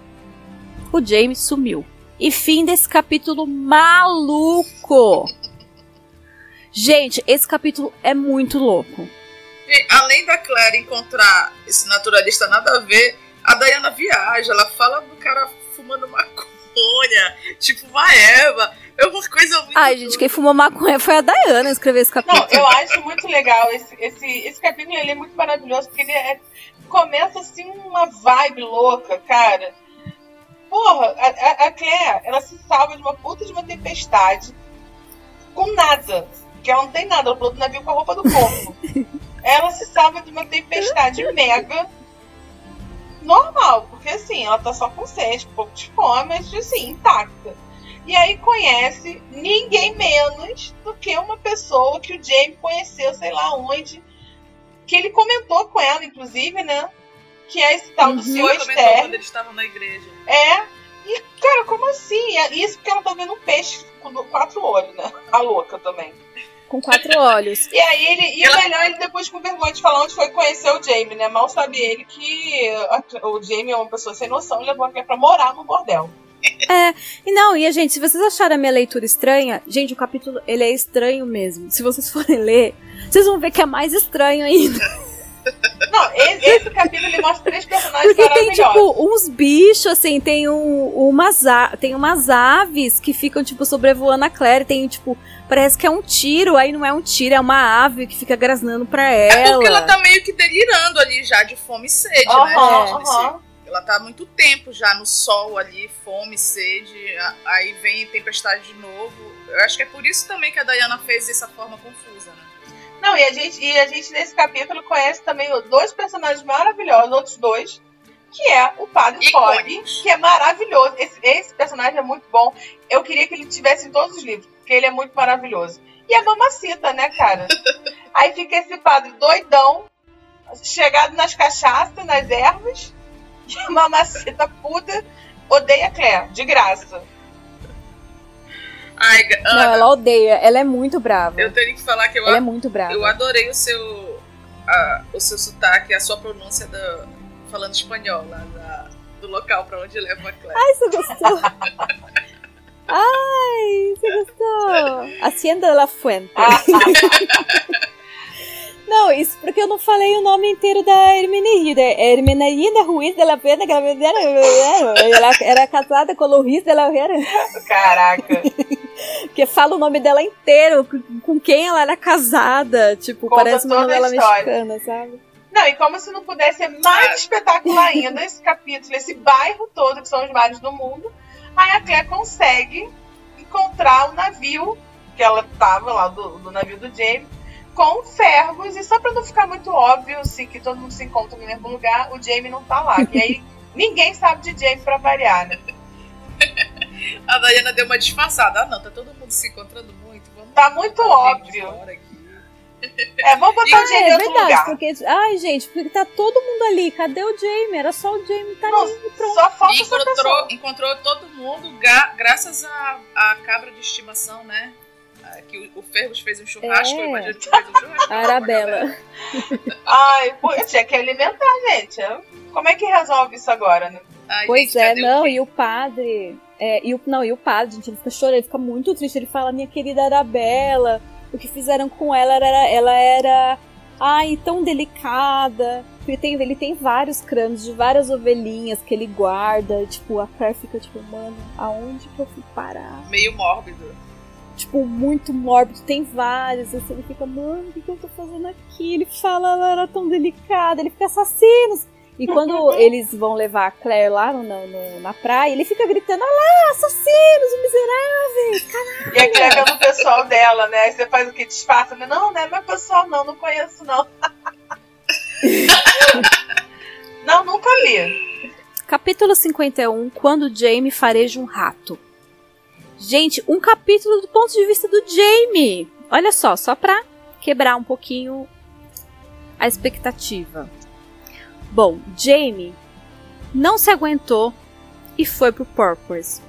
O Jamie sumiu. E fim desse capítulo maluco. Gente, esse capítulo é muito louco. E, além da Claire encontrar esse naturalista nada a ver, a Diana viaja, ela fala do cara fumando maconha, tipo uma Eva. É uma coisa muito. Ai, gente, quem fumou maconha foi a Diana escrever esse capítulo. Não, eu acho muito legal. Esse, esse, esse capítulo ele é muito maravilhoso, porque ele é, começa assim uma vibe louca, cara. Porra, a, a Claire, ela se salva de uma puta de uma tempestade com nada. Que ela não tem nada, ela pulou do navio com a roupa do corpo. <laughs> ela se salva de uma tempestade mega normal, porque assim, ela tá só com sede, um pouco de fome, mas assim, intacta. E aí conhece ninguém menos do que uma pessoa que o Jamie conheceu, sei lá onde, que ele comentou com ela, inclusive, né? que é esse tal do Sim, senhor Esther. quando eles estavam na igreja. É. E, cara, como assim? É Isso porque ela tá vendo um peixe com quatro olhos, né? A louca também. Com quatro olhos. E aí ele. E o melhor, ele depois com vergonha de falar onde foi conhecer o Jamie, né? Mal sabe ele que o Jamie é uma pessoa sem noção e levou a pra morar no bordel. É, e não, e a gente, se vocês acharam a minha leitura estranha, gente, o capítulo, ele é estranho mesmo. Se vocês forem ler, vocês vão ver que é mais estranho ainda. Não, esse, esse capítulo ele mostra três personagens Porque tem, tipo, uns bichos, assim, tem, um, umas, a- tem umas aves que ficam, tipo, sobrevoando a Claire. Tem, tipo, parece que é um tiro, aí não é um tiro, é uma ave que fica grasnando pra É ela. porque ela tá meio que delirando ali já de fome e sede, né? Aham, gente? aham. Ela tá há muito tempo já no sol ali, fome, sede, a- aí vem tempestade de novo. Eu acho que é por isso também que a Diana fez dessa forma confusa, né? Não, e a gente, e a gente nesse capítulo conhece também dois personagens maravilhosos, outros dois, que é o Padre Fogg, que é maravilhoso. Esse, esse personagem é muito bom. Eu queria que ele tivesse em todos os livros, porque ele é muito maravilhoso. E a mamacita, né, cara? <laughs> Aí fica esse padre doidão, chegado nas cachaças, nas ervas, <laughs> e a mamacita puta odeia a Claire, de graça. Ai, Não, Ana, ela odeia, ela é muito brava. eu tenho que falar que eu, Ela é muito brava. eu adorei o seu, a- o seu sotaque, a sua pronúncia da, falando espanhol lá da- do local pra onde leva a Claire. Ai, você gostou? Ai, você gostou? Hacienda de la Fuente. <laughs> Ah, Não, isso porque eu não falei o nome inteiro da Hermenegilda. É Hermenegilda Ruiz de la Pena, que ela ela era casada com o Ruiz de la Pena, Caraca. <laughs> que fala o nome dela inteiro, com- quem ela era casada. Tipo, Conta parece uma novela história. mexicana, sabe? Não, e como se não pudesse ser mais espetacular ainda esse capítulo, esse bairro todo, que são os mares do mundo, aí a Claire consegue encontrar o navio, que ela tava lá, do, do navio do James, com ferros, e só pra não ficar muito óbvio, assim, que todo mundo se encontra no mesmo lugar, o Jamie não tá lá. E aí <laughs> ninguém sabe de Jamie pra variar, né? A Diana deu uma disfarçada. Ah, não, tá todo mundo se encontrando muito. Vamos Tá muito óbvio. <laughs> É, vamos botar o Ah, Jamie em é outro verdade, lugar. porque. Ai, gente, porque tá todo mundo ali. Cadê o Jamie? Era só o Jamie tá Não, ali pronto. só falta encontrou, encontrou todo mundo gra- graças à à cabra de estimação, né? Que o, o Ferros fez um churrasco, É. eu imagino que fez um churrasco. A Arabella. Ai, pô, eu tinha que alimentar, gente. Como é que resolve isso agora, né? Ai, Pois gente, é, o não, quê? e o padre. É, e o, não, e o padre, gente, ele fica chorando, ele fica muito triste. Ele fala, minha querida Arabella, o que fizeram com ela era. Ela era. Ai, tão delicada. Porque tem, ele tem vários crânios de várias ovelhinhas que ele guarda. Tipo, a Claire fica tipo, mano, aonde que eu fui parar? Meio mórbido. Tipo, muito mórbido, tem vários. Assim, ele fica, mano, o que, que eu tô fazendo aqui? Ele fala, ela era tão delicada, ele fica assassinos. E quando <laughs> eles vão levar a Claire lá no, no- na praia, ele fica gritando, olha lá, assassinos, miseráveis. E a Claire vendo o pessoal dela, né? Aí você faz o que? Disfarça, né? Não, não é meu pessoal, não, não conheço, não. <laughs> li. Capítulo 51 Quando Jamie fareja um rato. Gente, um capítulo do ponto de vista do Jamie. Olha só, só pra quebrar um pouquinho a expectativa. Bom, Jamie não se aguentou e foi pro Porpoise.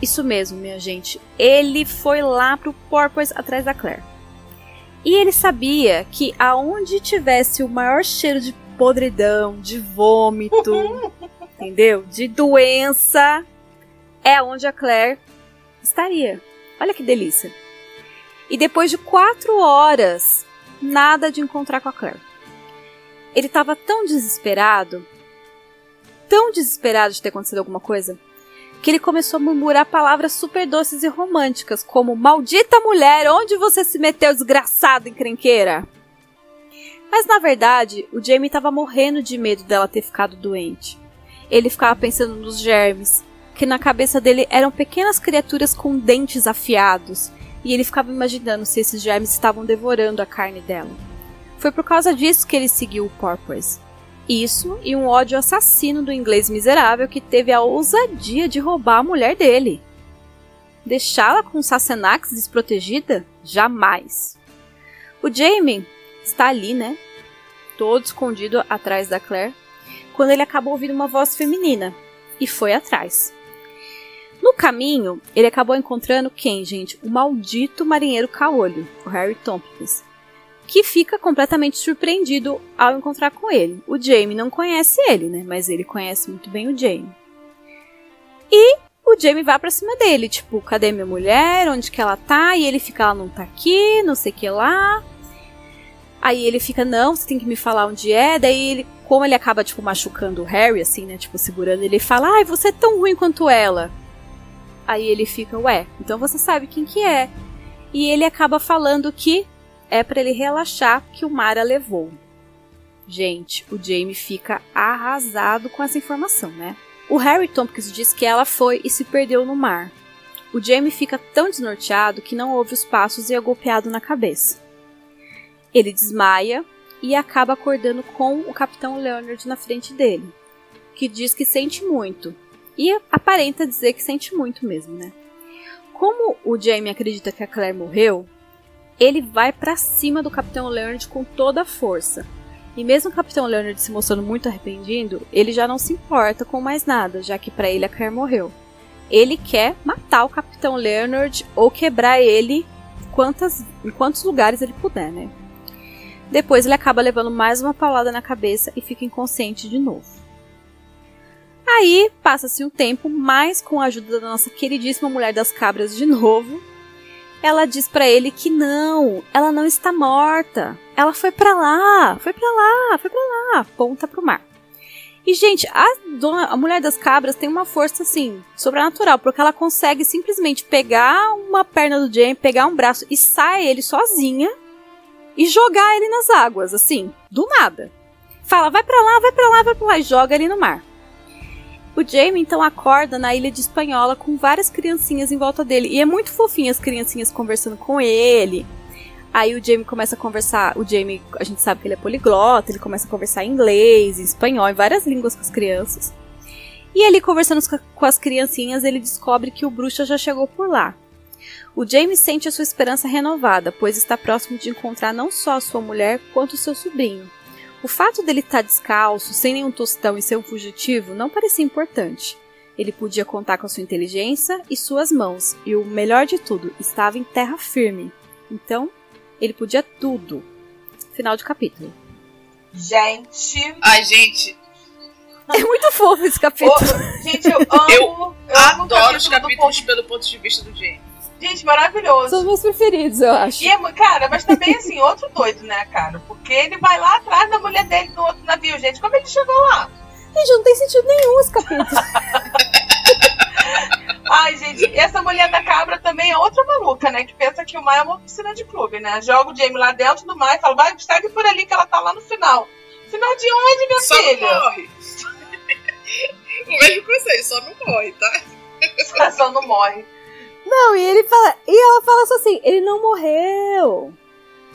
Isso mesmo, minha gente. Ele foi lá pro Porpoise atrás da Claire. E ele sabia que aonde tivesse o maior cheiro de podridão, de vômito, <laughs> entendeu? De doença, é onde a Claire estaria. Olha que delícia. E depois de quatro horas, nada de encontrar com a Claire. Ele estava tão desesperado, tão desesperado de ter acontecido alguma coisa, que ele começou a murmurar palavras super doces e românticas, como Maldita mulher, onde você se meteu, desgraçada encrenqueira? Mas na verdade, o Jamie estava morrendo de medo dela ter ficado doente. Ele ficava pensando nos germes, que na cabeça dele eram pequenas criaturas com dentes afiados, e ele ficava imaginando se esses germes estavam devorando a carne dela. Foi por causa disso que ele seguiu o Porpoise. Isso e um ódio assassino do inglês miserável que teve a ousadia de roubar a mulher dele. Deixá-la com Sassenach desprotegida? Jamais. O Jamie está ali, né? Todo escondido atrás da Claire, quando ele acabou ouvindo uma voz feminina e foi atrás. No caminho, ele acabou encontrando quem, gente? O maldito marinheiro caolho, o Harry Tompkins, que fica completamente surpreendido ao encontrar com ele. O Jamie não conhece ele, né? Mas ele conhece muito bem o Jamie. E o Jamie vai pra cima dele, tipo, cadê minha mulher? Onde que ela tá? E ele fica, ela não tá aqui, não sei o que lá. Aí ele fica, não, você tem que me falar onde é. Daí ele, como ele acaba, tipo, machucando o Harry, assim, né? Tipo, segurando, ele fala, ai, você é tão ruim quanto ela. Aí ele fica, ué, então você sabe quem que é. E ele acaba falando que é para ele relaxar que o mar a levou. Gente, o Jamie fica arrasado com essa informação, né? O Harry Tompkins diz que ela foi e se perdeu no mar. O Jamie fica tão desnorteado que não ouve os passos e é golpeado na cabeça. Ele desmaia e acaba acordando com o Capitão Leonard na frente dele, que diz que sente muito. E aparenta dizer que sente muito mesmo, né? Como o Jamie acredita que a Claire morreu, ele vai para cima do Capitão Leonard com toda a força. E mesmo o Capitão Leonard se mostrando muito arrependido, ele já não se importa com mais nada, já que para ele a Claire morreu. Ele quer matar o Capitão Leonard ou quebrar ele quantas, em quantos lugares ele puder, né? Depois ele acaba levando mais uma paulada na cabeça e fica inconsciente de novo. Aí passa-se um tempo, mais com a ajuda da nossa queridíssima mulher das cabras de novo, ela diz para ele que não, ela não está morta. Ela foi para lá, foi para lá, foi para lá, ponta pro mar. E gente, a, dona, a mulher das cabras tem uma força assim sobrenatural, porque ela consegue simplesmente pegar uma perna do Jamie, pegar um braço e sai ele sozinha e jogar ele nas águas, assim, do nada. Fala, vai para lá, vai para lá, vai para lá e joga ele no mar. O Jamie então acorda na ilha de Espanhola com várias criancinhas em volta dele. E é muito fofinho as criancinhas conversando com ele. Aí o Jamie começa a conversar. O Jamie, a gente sabe que ele é poliglota, ele começa a conversar em inglês, em espanhol, em várias línguas com as crianças. E ali, conversando com as criancinhas, ele descobre que o bruxo já chegou por lá. O Jamie sente a sua esperança renovada, pois está próximo de encontrar não só a sua mulher, quanto o seu sobrinho. O fato dele estar tá descalço, sem nenhum tostão e ser um fugitivo não parecia importante. Ele podia contar com a sua inteligência e suas mãos, e o melhor de tudo, estava em terra firme. Então, ele podia tudo. Final de capítulo. Gente. Ai, gente. É muito fofo esse capítulo. Oh, gente, <laughs> eu amo. Eu, eu adoro amo os capítulos pelo ponto de vista do James. Gente, maravilhoso. São os meus preferidos, eu acho. E, é cara, mas também, assim, <laughs> outro doido, né, cara? Porque ele vai lá atrás da mulher dele no outro navio, gente. Como ele chegou lá? Gente, não tem sentido nenhum esse capítulo. <laughs> <laughs> Ai, gente, essa mulher da cabra também é outra maluca, né? Que pensa que o mar é uma piscina de clube, né? Joga o Jamie lá dentro do mar e fala, vai, segue por ali que ela tá lá no final. Final de onde, minha só filha? Só não morre. o mesmo que vocês, só não morre, tá? só não morre. Não, e ele fala. E ela fala só assim: ele não morreu.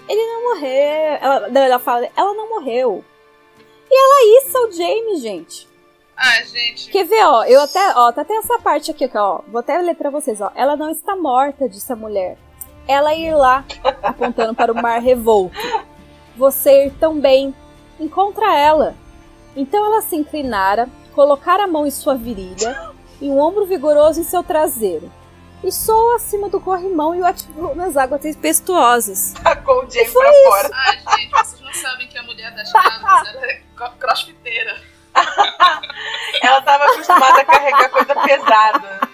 Ele não morreu. Ela, ela fala: ela não morreu. E ela issa o Jamie, gente. Ah, gente. Quer ver, ó? Eu até, ó, tá até essa parte aqui, ó. Vou até ler pra vocês, ó. Ela não está morta, disse a mulher. Ela ir lá, apontando para o mar revolto. Você ir tão bem. Encontra ela. Então ela se inclinara, colocar a mão em sua virilha e um ombro vigoroso em seu traseiro. E soou acima do corrimão e o ativou nas águas tempestuosas. <laughs> Tacou o Jamie pra isso. fora. Ai, gente, vocês não sabem que a mulher das é co- crossfiteira. <laughs> Ela tava acostumada a carregar coisa pesada.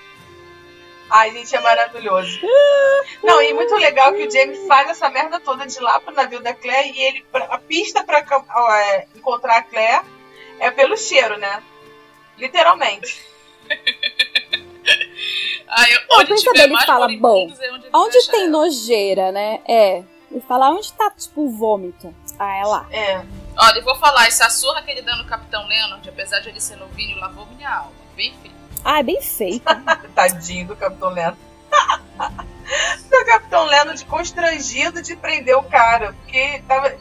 Ai, gente, é maravilhoso. Não, e muito legal que o Jamie faz essa merda toda de lá pro navio da Claire e ele. A pista pra ó, é, encontrar a Claire é pelo cheiro, né? Literalmente. <laughs> Ai, Não, onde pensa tiver mais fala, moribundos é onde Onde tem ela. nojeira, né? É. Ele fala, onde tá, tipo, o vômito? Ah, é lá. É. Olha, eu vou falar, essa surra que ele dá no Capitão Leonard, apesar de ele ser novinho, lavou minha alma. Bem feito. Ah, é bem feito. <laughs> Tadinho do Capitão Leonard. <laughs> o Capitão Leonard constrangido de prender o cara. Porque tava.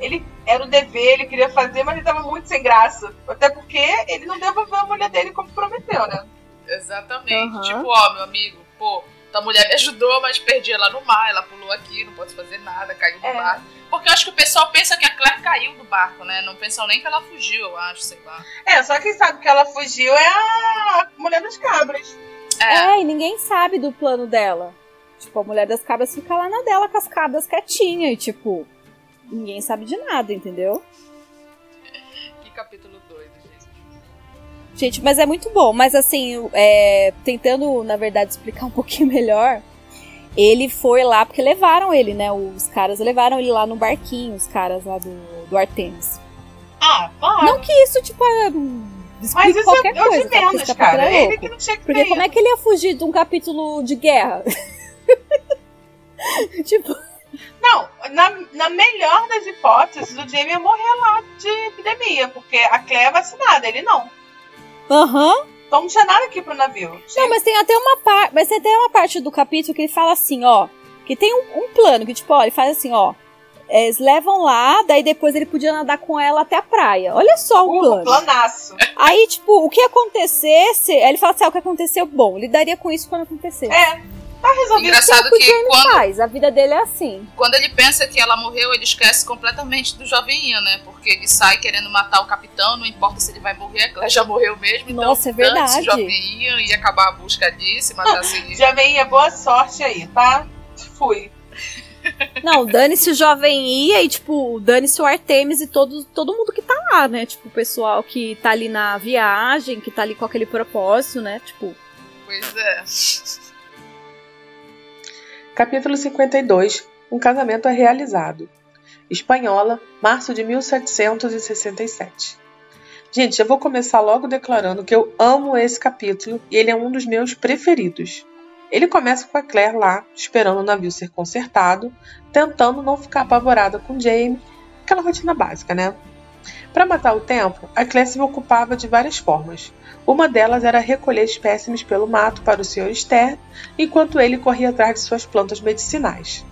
Ele era o dever, ele queria fazer, mas ele tava muito sem graça. Até porque ele não devolveu a mulher dele como prometeu, né? Exatamente. Aham. Tipo, ó, meu amigo, pô, tua mulher me ajudou, mas perdi ela no mar, ela pulou aqui, não posso fazer nada, caiu do É. barco. Porque eu acho que o pessoal pensa que a Claire caiu do barco, né? Não pensam nem que ela fugiu, eu acho, sei lá. É, só quem sabe que ela fugiu é a mulher das cabras. É, É, e ninguém sabe do plano dela. Tipo, a mulher das cabras fica lá na dela com as cabras quietinha e, tipo, ninguém sabe de nada, entendeu? que capítulo doido, gente. Gente, mas é muito bom. Mas assim, é, tentando, na verdade, explicar <laughs> um pouquinho melhor, ele foi lá porque levaram ele, né? Os caras levaram ele lá no barquinho, os caras lá do, do Artemis. Ah, claro. Não que isso, tipo, é, mas explique isso qualquer é o coisa, tá? Porque menos, cara. é Ele que não tinha que Porque como é que ele ia fugir de um capítulo de guerra? <laughs> tipo, Não, na, na melhor das hipóteses, o Jamie ia morrer lá de epidemia, porque a Claire é vacinada, ele não. Aham. Então não tinha nada aqui pro navio. Não, mas tem até uma parte. Mas tem até uma parte do capítulo que ele fala assim, ó. Que tem um, um plano, que, tipo, ó, ele faz assim, ó. é, Eles levam lá, daí depois ele podia nadar com ela até a praia. Olha só o Uh, plano. planaço. Aí, tipo, o que acontecesse. Aí ele fala assim: ah, o que aconteceu, bom, lidaria com isso quando acontecesse. É, tá resolvido. Engraçado o que Jamie quando, faz, a vida dele é assim. quando ele pensa que ela morreu, ele esquece completamente do jovenzinho, né? Porque ele sai querendo matar o capitão, não importa se ele vai morrer, a Claire já morreu mesmo. Então, Nossa, é verdade. o jovenzinho e acabar a busca disso e matasse ele. Já vem boa sorte aí, tá? Fui. Não, dane-se o jovem ia e, tipo, dane-se o Artemis e todo, todo mundo que tá lá, né? Tipo, o pessoal que tá ali na viagem, que tá ali com aquele propósito, né? Tipo, Pois é. Capítulo 52 Um casamento é realizado. Espanhola, março de 1767. Gente, eu vou começar logo declarando que eu amo esse capítulo e ele é um dos meus preferidos. Ele começa com a Claire lá, esperando o navio ser consertado, tentando não ficar apavorada com Jamie, aquela rotina básica, né? Para matar o tempo, a Claire se ocupava de várias formas. Uma delas era recolher espécimes pelo mato para o Sr. Stern, enquanto ele corria atrás de suas plantas medicinais.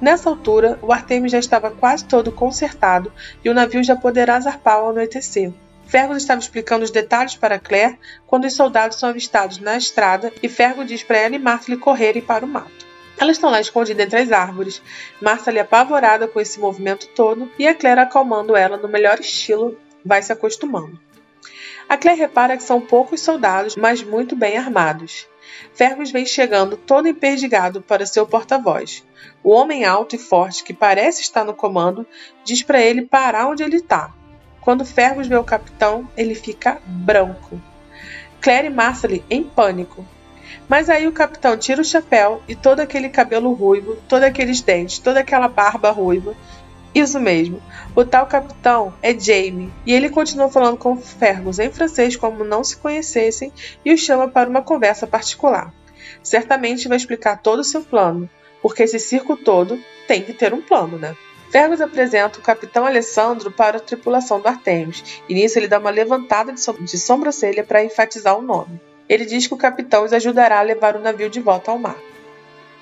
Nessa altura, o Artemis já estava quase todo consertado e o navio já poderá zarpar ao anoitecer. Fergus estava explicando os detalhes para Claire quando os soldados são avistados na estrada e Fergus diz para ela e Martha correrem para o mato. Elas estão lá escondidas entre as árvores, Martha apavorada com esse movimento todo e a Claire acalmando ela no melhor estilo, vai se acostumando. A Claire repara que são poucos soldados, mas muito bem armados. Fergus vem chegando todo emperdigado para seu porta-voz. O homem alto e forte, que parece estar no comando, diz para ele parar onde ele está. Quando Fergus vê o capitão, ele fica branco. Claire e Marcely em pânico. Mas aí o capitão tira o chapéu e todo aquele cabelo ruivo, todos aqueles dentes, toda aquela barba ruiva. Isso mesmo, o tal capitão é Jamie, e ele continua falando com Fergus em francês como não se conhecessem e o chama para uma conversa particular. Certamente vai explicar todo o seu plano, porque esse circo todo tem que ter um plano, né? Fergus apresenta o capitão Alessandro para a tripulação do Artemis, e nisso ele dá uma levantada de, so de sobrancelha para enfatizar o nome. Ele diz que o capitão os ajudará a levar o navio de volta ao mar.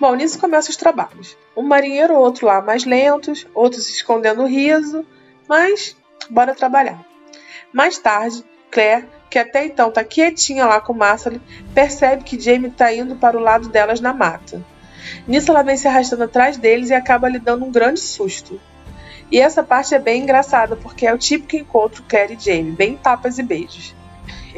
Bom, nisso começam os trabalhos. Um marinheiro ou outro lá mais lentos, outros escondendo o riso, mas bora trabalhar. Mais tarde, Claire que até então tá quietinha lá com Marcel, percebe que Jamie tá indo para o lado delas na mata. Nisso ela vem se arrastando atrás deles e acaba lhe dando um grande susto. E essa parte é bem engraçada, porque é o típico encontro Claire e Jamie, bem tapas e beijos.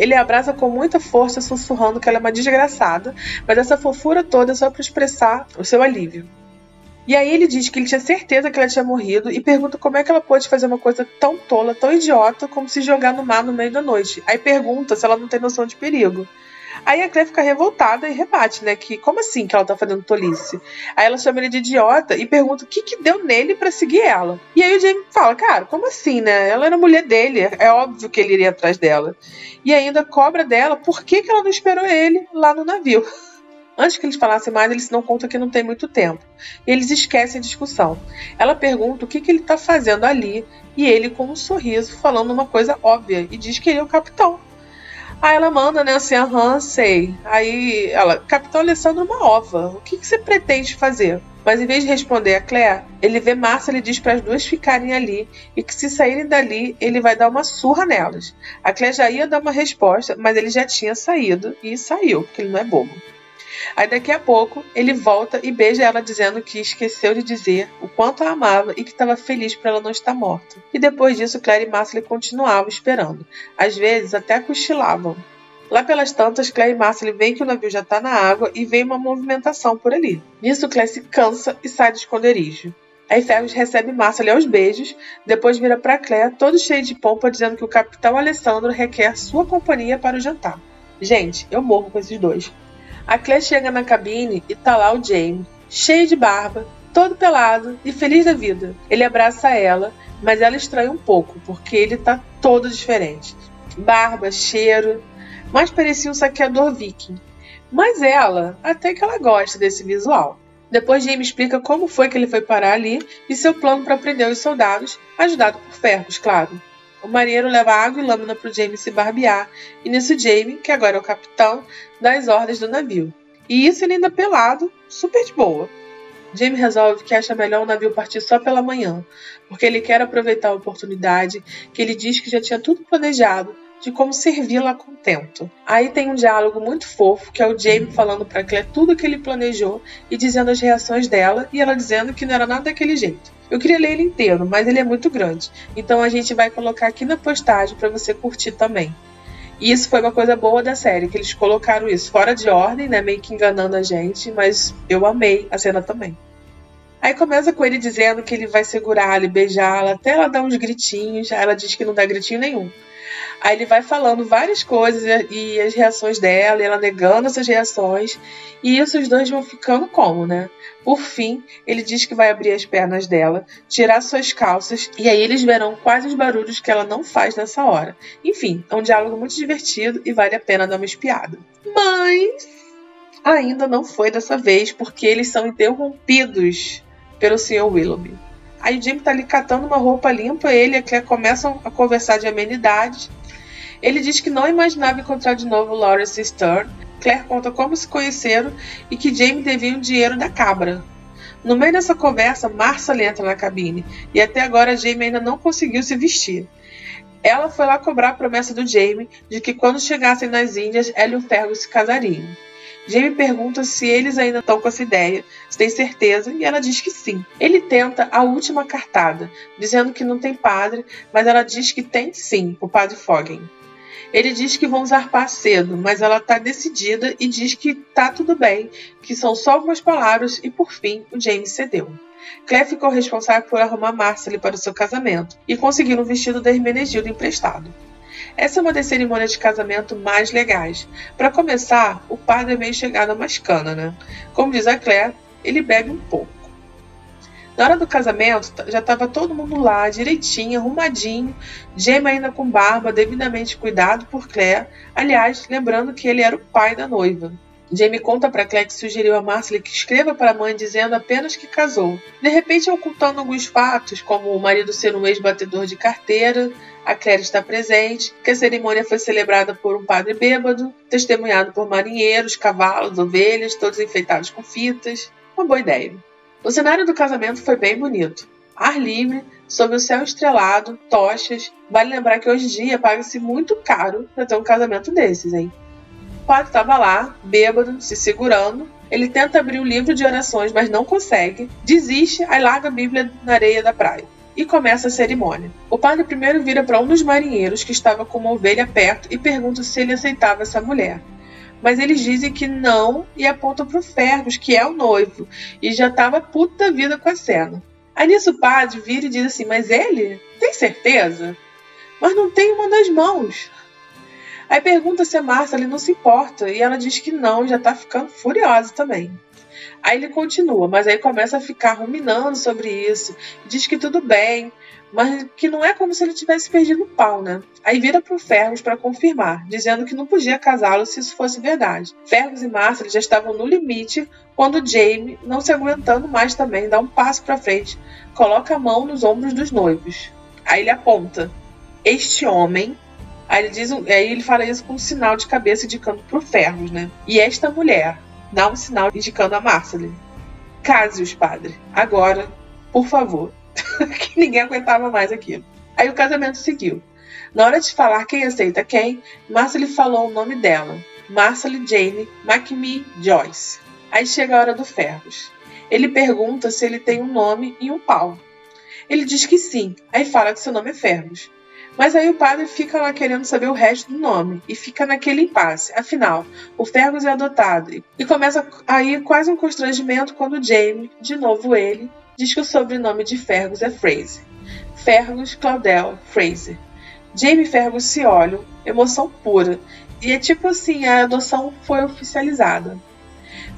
Ele abraça com muita força, sussurrando que ela é uma desgraçada, mas essa fofura toda é só para expressar o seu alívio. E aí ele diz que ele tinha certeza que ela tinha morrido e pergunta como é que ela pôde fazer uma coisa tão tola, tão idiota, como se jogar no mar no meio da noite. Aí pergunta se ela não tem noção de perigo. Aí a Claire fica revoltada e rebate, né? Que como assim que ela tá fazendo tolice? Aí ela chama ele de idiota e pergunta o que que deu nele para seguir ela. E aí o Jamie fala, cara, como assim, né? Ela era mulher dele, é óbvio que ele iria atrás dela. E ainda cobra dela por que, que ela não esperou ele lá no navio. <laughs> Antes que eles falassem mais, eles se dão conta que não tem muito tempo. E eles esquecem a discussão. Ela pergunta o que, que ele está fazendo ali, e ele, com um sorriso, falando uma coisa óbvia, e diz que ele é o capitão. Aí ela manda, né, assim, aham, sei. Aí ela, Capitão Alessandro, uma ova. O que, que você pretende fazer? Mas em vez de responder a Claire, ele vê Márcia e diz para as duas ficarem ali e que se saírem dali, ele vai dar uma surra nelas. A Claire já ia dar uma resposta, mas ele já tinha saído e saiu, porque ele não é bobo. Aí daqui a pouco ele volta e beija ela dizendo que esqueceu de dizer o quanto a amava e que estava feliz por ela não estar morta. E depois disso, Claire e Marcel continuavam esperando. Às vezes até cochilavam. Lá pelas tantas, Claire e Marcel veem que o navio já está na água e vem uma movimentação por ali. Nisso, Claire se cansa e sai do esconderijo. Aí Fergus recebe Marcel aos beijos, depois vira para Claire, todo cheio de pompa, dizendo que o capitão Alessandro requer sua companhia para o jantar. Gente, eu morro com esses dois. A Claire chega na cabine e tá lá o Jamie, cheio de barba, todo pelado e feliz da vida. Ele abraça ela, mas ela estranha um pouco, porque ele tá todo diferente. Barba, cheiro, mais parecia um saqueador viking. Mas ela, até que ela gosta desse visual. Depois Jamie explica como foi que ele foi parar ali e seu plano para prender os soldados, ajudado por Ferros, claro. O marinheiro leva água e lâmina para o Jamie se barbear, e nisso Jamie, que agora é o capitão, dá as ordens do navio. E isso ele ainda pelado, super de boa. Jamie resolve que acha melhor o navio partir só pela manhã, porque ele quer aproveitar a oportunidade, que ele diz que já tinha tudo planejado, de como servi-la contento. Aí tem um diálogo muito fofo, que é o Jamie falando para Claire tudo o que ele planejou e dizendo as reações dela, e ela dizendo que não era nada daquele jeito. Eu queria ler ele inteiro, mas ele é muito grande. Então a gente vai colocar aqui na postagem para você curtir também. E isso foi uma coisa boa da série, que eles colocaram isso fora de ordem, né, meio que enganando a gente, mas eu amei a cena também. Aí começa com ele dizendo que ele vai segurá-la e beijá-la, até ela dar uns gritinhos, ela diz que não dá gritinho nenhum. Aí ele vai falando várias coisas e, as reações dela, e ela negando essas reações, e isso os dois vão ficando como, né? Por fim, ele diz que vai abrir as pernas dela, tirar suas calças, e aí eles verão quais os barulhos que ela não faz nessa hora. Enfim, é um diálogo muito divertido e vale a pena dar uma espiada. Mas ainda não foi dessa vez, porque eles são interrompidos pelo Sr. Willoughby. Aí o Jim tá ali catando uma roupa limpa, ele e a Claire começam a conversar de amenidades. Ele diz que não imaginava encontrar de novo Lawrence Stern. Claire conta como se conheceram e que Jamie devia um dinheiro da cabra. No meio dessa conversa, Marcel entra na cabine e até agora Jamie ainda não conseguiu se vestir. Ela foi lá cobrar a promessa do Jamie de que quando chegassem nas Índias, ela e o Fergus se casariam. Jamie pergunta se eles ainda estão com essa ideia, se tem certeza, e ela diz que sim. Ele tenta a última cartada, dizendo que não tem padre, mas ela diz que tem sim, o padre Foggen. Ele diz que vão zarpar cedo, mas ela está decidida e diz que tá tudo bem, que são só algumas palavras e por fim o James cedeu. Claire ficou responsável por arrumar Marcely para o seu casamento e conseguir um vestido da Hermenegilda emprestado. Essa é uma das cerimônias de casamento mais legais. Para começar, o padre é meio chegado a umas cana, né? Como diz a Claire, ele bebe um pouco. Na hora do casamento, já estava todo mundo lá, direitinho, arrumadinho, Jamie ainda com barba, devidamente cuidado por Claire, aliás, lembrando que ele era o pai da noiva. Jamie conta para Claire que sugeriu a Marcely que escreva para a mãe dizendo apenas que casou. De repente, ocultando alguns fatos, como o marido ser um ex-batedor de carteira, a Claire está presente, que a cerimônia foi celebrada por um padre bêbado, testemunhado por marinheiros, cavalos, ovelhas, todos enfeitados com fitas. Uma boa ideia. O cenário do casamento foi bem bonito. ar livre, sob o céu estrelado, tochas. Vale lembrar que hoje em dia paga-se muito caro para ter um casamento desses, hein? O padre estava lá, bêbado, se segurando. Ele tenta abrir o livro de orações, mas não consegue. Desiste, aí larga a Bíblia na areia da praia. E começa a cerimônia. O padre primeiro vira para um dos marinheiros que estava com uma ovelha perto e pergunta se ele aceitava essa mulher mas eles dizem que não e apontam pro Fergus, que é o noivo, e já tava puta da vida com a cena. Aí nisso o padre vira e diz assim: Mas ele? Tem certeza? Mas não tem uma das mãos. Aí pergunta se a Marcela não se importa e ela diz que não, já tá ficando furiosa também. Aí ele continua, mas aí começa a ficar ruminando sobre isso, diz que tudo bem, mas que não é como se ele tivesse perdido o pau, né? Aí vira pro Fergus para confirmar, dizendo que não podia casá-lo se isso fosse verdade. Fergus e Marcel já estavam no limite quando Jamie, não se aguentando mais também, dá um passo para frente, coloca a mão nos ombros dos noivos. Aí ele aponta: "Este homem Aí ele, diz, aí ele fala isso com um sinal de cabeça indicando pro Fergus, né? E esta mulher dá um sinal indicando a Marceline. Case-os, padre. Agora, por favor. <laughs> que ninguém aguentava mais aquilo. Aí o casamento seguiu. Na hora de falar quem aceita quem, Marcely falou o nome dela. Marcely Jane McMee Joyce. Aí chega a hora do Fergus. Ele pergunta se ele tem um nome e um pau. Ele diz que sim, aí fala que seu nome é Fergus. Mas aí o padre fica lá querendo saber o resto do nome e fica naquele impasse. Afinal, o Fergus é adotado e começa aí quase um constrangimento quando Jamie, de novo ele, diz que o sobrenome de Fergus é Fraser. Fergus Claudel Fraser. Jamie e Fergus se olham, emoção pura, e é tipo assim, a adoção foi oficializada.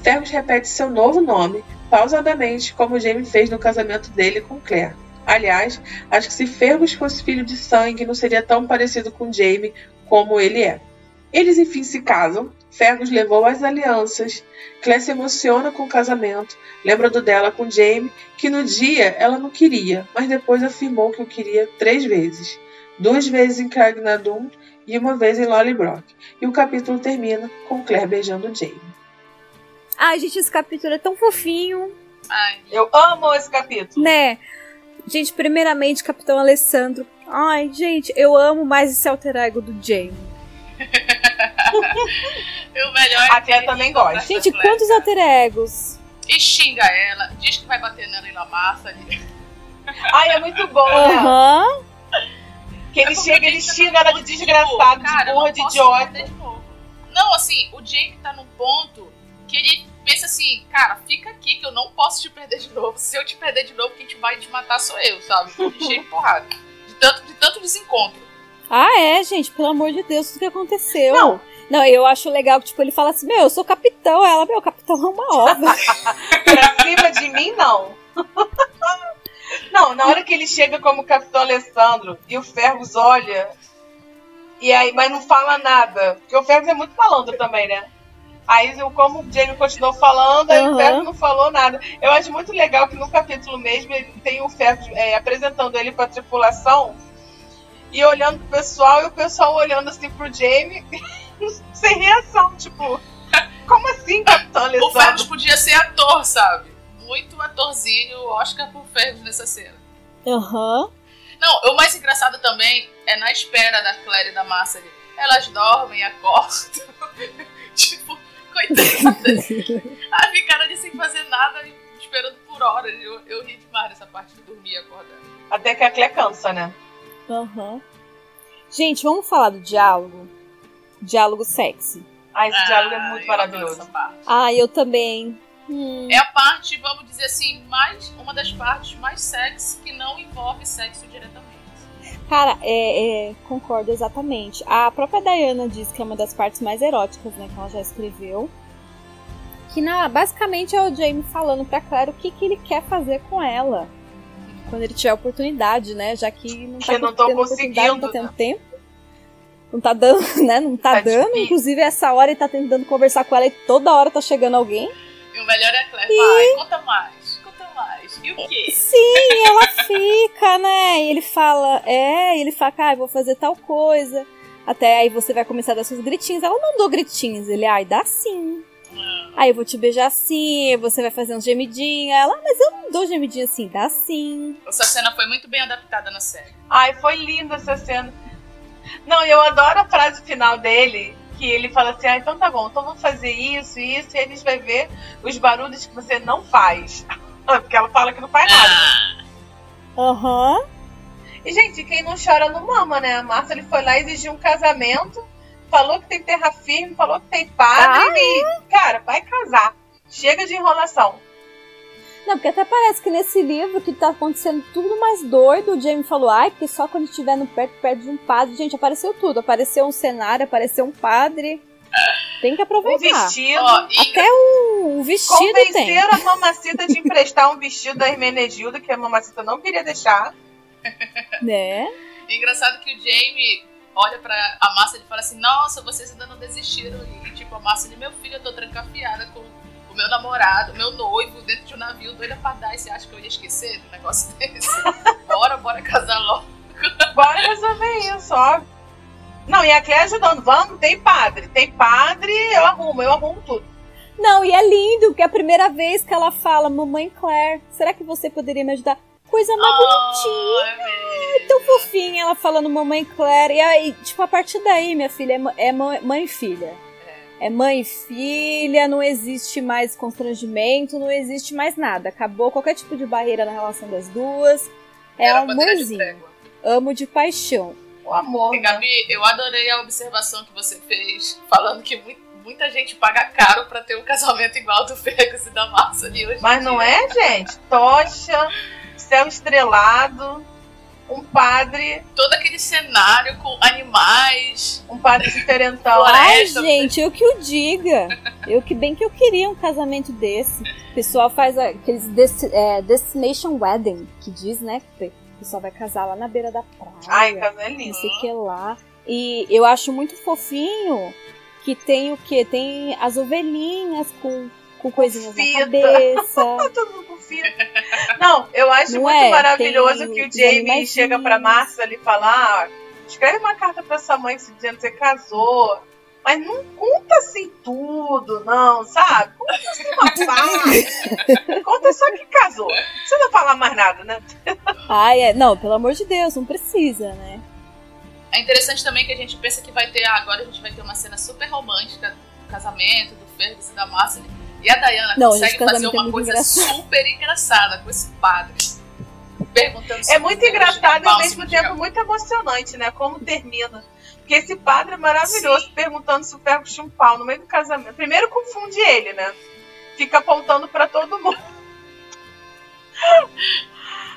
Fergus repete seu novo nome, pausadamente, como Jamie fez no casamento dele com Claire. Aliás, acho que se Fergus fosse filho de sangue, não seria tão parecido com Jamie como ele é. Eles enfim se casam. Fergus levou as alianças. Claire se emociona com o casamento, lembrando dela com Jamie, que no dia ela não queria, mas depois afirmou que o queria três vezes. Duas vezes em Cagnadum e uma vez em Lollybrock. E o capítulo termina com Claire beijando Jamie. Ai, gente, esse capítulo é tão fofinho. Ai, eu amo esse capítulo. Né? Gente, primeiramente, Capitão Alessandro. Ai, gente, eu amo mais esse alter ego do Jamie. <laughs> o melhor A Claire também gosta. Gente, quantos alter egos? E xinga ela, diz que vai bater nela e na massa. Ai, é muito bom, uhum. né? Que ele é chega, ele xinga ela de desgraçado, de, de burra, de idiota. Não, assim, o Jake tá num ponto que ele pensa assim, cara, fica aqui que eu não posso te perder de novo. Se eu te perder de novo, quem te vai te matar sou eu, sabe? Cheio de porrada. De tanto, de tanto desencontro. Ah, é, gente, pelo amor de Deus, o que aconteceu? Não. Não, eu acho legal que, tipo, ele fala assim, meu, eu sou capitão. Ela, meu, capitão é uma obra. <laughs> pra cima de mim, não. não, na hora que ele chega como capitão Alessandro e o Fergus olha, e aí, mas não fala nada. Porque o Fergus é muito malandro também, né? Aí, como o Jamie continuou falando, aí uhum. o Fergus não falou nada. Eu acho muito legal que no capítulo mesmo ele tem o Fergus é, apresentando ele pra tripulação e olhando pro pessoal e o pessoal olhando assim pro Jamie <laughs> sem reação, tipo, <laughs> como assim, Capitão Alessandro? O Fergus podia ser ator, sabe? Muito atorzinho, Oscar por Fergus nessa cena. Aham. Uhum. Não, o mais engraçado também é na espera da Claire e da Marcel. Elas dormem, acordam. <laughs> tipo, coitadas. ah, ficaram ali sem fazer nada, esperando por horas. Eu, eu ri demais nessa parte de dormir e acordar. Até que a Claire cansa, né? Uhum. Gente, vamos falar do diálogo? Diálogo sexy. Ah, esse ah, diálogo é muito maravilhoso. Ah, eu também. Hum. É a parte, vamos dizer assim, mais uma das partes mais sexy que não envolve sexo diretamente. Cara, é, é, concordo exatamente. A própria Diana diz que é uma das partes mais eróticas, né, que ela já escreveu. Que na, basicamente é o Jamie falando pra Claire o que, que ele quer fazer com ela quando ele tiver oportunidade, né? Já que não tá não tô conseguindo. Não tá tendo tempo. Não tá dando, <laughs> né? Não tá, tá dando. Difícil. Inclusive, essa hora ele tá tentando conversar com ela e toda hora tá chegando alguém. E o melhor é a Claire. E... Vai, conta mais, mais. E o quê? Sim, ela fica, né? E ele fala, é, ele fala, ah, eu vou fazer tal coisa. Até aí você vai começar a dar seus gritinhos. Ela não dou gritinhos. Ele, ai, dá sim. Aí eu vou te beijar assim, você vai fazer uns gemidinhos. Ela, mas eu não dou gemidinho assim, dá sim. Essa cena foi muito bem adaptada na série. Ai, foi linda essa cena. Não, eu adoro a frase final dele, que ele fala assim, ah, então tá bom, então vamos fazer isso, isso, e a gente vai ver os barulhos que você não faz. Porque ela fala que não faz nada. Aham. Uhum. E, gente, quem não chora não mama, né? A Márcia ele foi lá exigir um casamento, falou que tem terra firme, falou que tem padre ah, e, cara, vai casar. Chega de enrolação. Não, porque até parece que nesse livro que tá acontecendo tudo mais doido, o Jamie falou, ai, porque só quando estiver no perto, perto de um padre, gente, apareceu tudo. Apareceu um cenário, apareceu um padre. Tem que aproveitar. Um vestido. Até o, o vestido Convenceram tem. a mamacita de emprestar um vestido da Hermenegilda, que a mamacita não queria deixar. Né? É engraçado que o Jamie olha pra a Márcia e fala assim, nossa, vocês ainda não desistiram. E tipo, a Márcia diz, meu filho, eu tô trancafiada com o meu namorado, o meu noivo, dentro de um navio, doida pra dar. E você acha que eu ia esquecer do negócio <laughs> desse? bora, bora casar logo. Bora resolver isso, ó. Não, e a Clé ajudando. Vamos, tem padre. Tem padre, eu arrumo, eu arrumo tudo. Não, e é lindo, porque é a primeira vez que ela fala, mamãe Claire, será que você poderia me ajudar? Coisa mais oh, bonitinha. É tão fofinha ela falando mamãe Claire. E aí, tipo, a partir daí, minha filha, é, é mãe e filha. É mãe e filha, não existe mais constrangimento, não existe mais nada. Acabou qualquer tipo de barreira na relação das duas. É Era amorzinho. Amo de paixão. O amor. E, né? Gabi, eu adorei a observação que você fez, falando que muita gente paga caro para ter um casamento igual do Fergus e da Massa ali hoje. Mas não é, gente? Tocha, céu estrelado um padre. Todo aquele cenário com animais. Um padre diferentão. Ai, gente, eu que o diga. Eu que bem que eu queria um casamento desse. O pessoal faz aqueles desti é, Destination Wedding, que diz, né? Que pessoal vai casar lá na beira da praia. Ai, casa é lindo. Não sei o que lá. E eu acho muito fofinho que tem o que? Tem as ovelhinhas com, com coisinhas Fita. na cabeça. <laughs> Tudo não, eu acho Não muito é? maravilhoso Tem que o Jamie chega pra Márcia e fala: ah, escreve uma carta pra sua mãe dizendo que você casou. Mas não conta assim tudo, não, sabe? Conta assim uma <laughs> parte. conta só que casou. Não precisa falar mais nada, né? Ai, é. Não, pelo amor de Deus, não precisa, né? É interessante também que a gente pensa que vai ter. Ah, agora a gente vai ter uma cena super romântica do casamento, do Fergus e da Márcia. E a Dayana não, consegue fazer uma é coisa engraçado. super engraçada com esse padre. Perguntando É muito engraçado e ao mesmo tempo muito emocionante, né? Como termina. Porque esse padre é maravilhoso, Sim. perguntando se o ferro tinha um pau no meio do casamento. Primeiro confunde ele, né? Fica apontando para todo mundo. <laughs>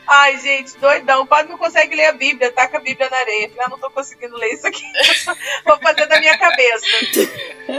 Ai, gente, doidão. O padre não consegue ler a Bíblia, taca a Bíblia na areia. Eu não tô conseguindo ler isso aqui. <laughs> Vou fazer da minha cabeça.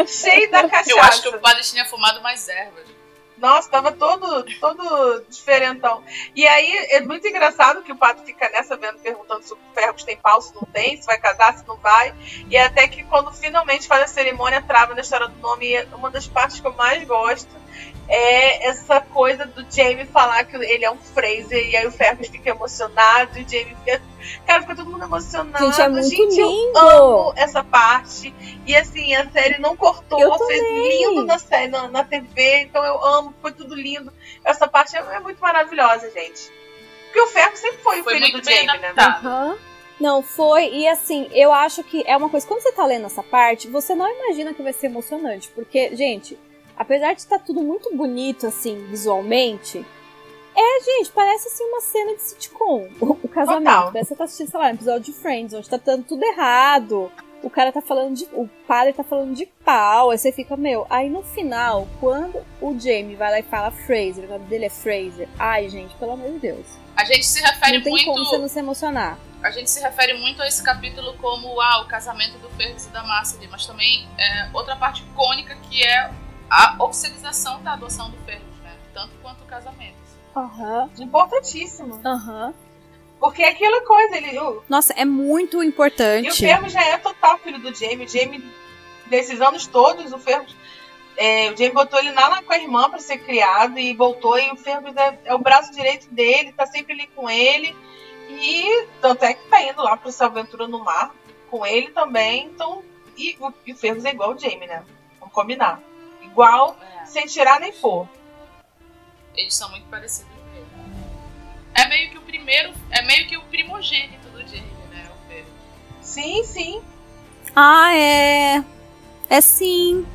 Cheio da cachaça. Eu acho que o padre tinha fumado mais ervas. Nossa, tava todo, todo diferentão. E aí é muito engraçado que o padre fica nessa vendo, perguntando se o Ferros tem pau, se não tem, se vai casar, se não vai. E até que quando finalmente faz a cerimônia, trava na história do nome. E uma das partes que eu mais gosto é essa coisa do Jamie falar que ele é um Fraser e aí o Fergus fica emocionado e o Jamie fica. Cara, fica todo mundo emocionado. Gente, é muito Gente, lindo. eu amo essa parte. E assim, a série não cortou, fez lindo na, série, na, na, TV, então eu amo, foi tudo lindo. Essa parte é, é muito maravilhosa, gente. Porque o Fergus sempre foi, foi o filho do Jamie, né? Uhum. Não, foi. E assim, eu acho que é uma coisa. Quando você tá lendo essa parte, você não imagina que vai ser emocionante. Porque, gente, apesar de estar tudo muito bonito, assim, visualmente, é, gente, parece assim uma cena de sitcom. <laughs> O, o casamento. Que você tá assistindo, sei lá, um episódio de Friends, onde tá dando tudo errado. O cara tá falando de. O padre tá falando de pau. Aí você fica, meu. Aí no final, quando o Jamie vai lá e fala Fraser, o nome dele é Fraser. Ai, gente, pelo amor de Deus. A gente se refere não tem muito. como você não se emocionar. A gente se refere muito a esse capítulo como ah, o casamento do Fergus e da Marcely, mas também é, outra parte icônica que é a oficialização da adoção do Fergus, né? Tanto quanto o casamento. Uhum. Importantíssimo. Aham. Uhum. Porque é aquela coisa, ele. Nossa, é muito importante. E o Fergus já é total filho do Jamie. O Jamie, desses anos todos, o Fergus. É, o Jamie botou ele lá com a irmã para ser criado e voltou. E o Fergus é, é, o braço direito dele, tá sempre ali com ele. E tanto é que tá indo lá pra essa aventura no mar com ele também. Então. E, e o Fergus é igual o Jamie, né? Vamos combinar igual, É. sem tirar nem pôr. Eles são muito parecidos mesmo. É meio que o primeiro. É meio que o primogênito do Jamie, né? O Pedro. Sim, sim. Ah, é. É sim.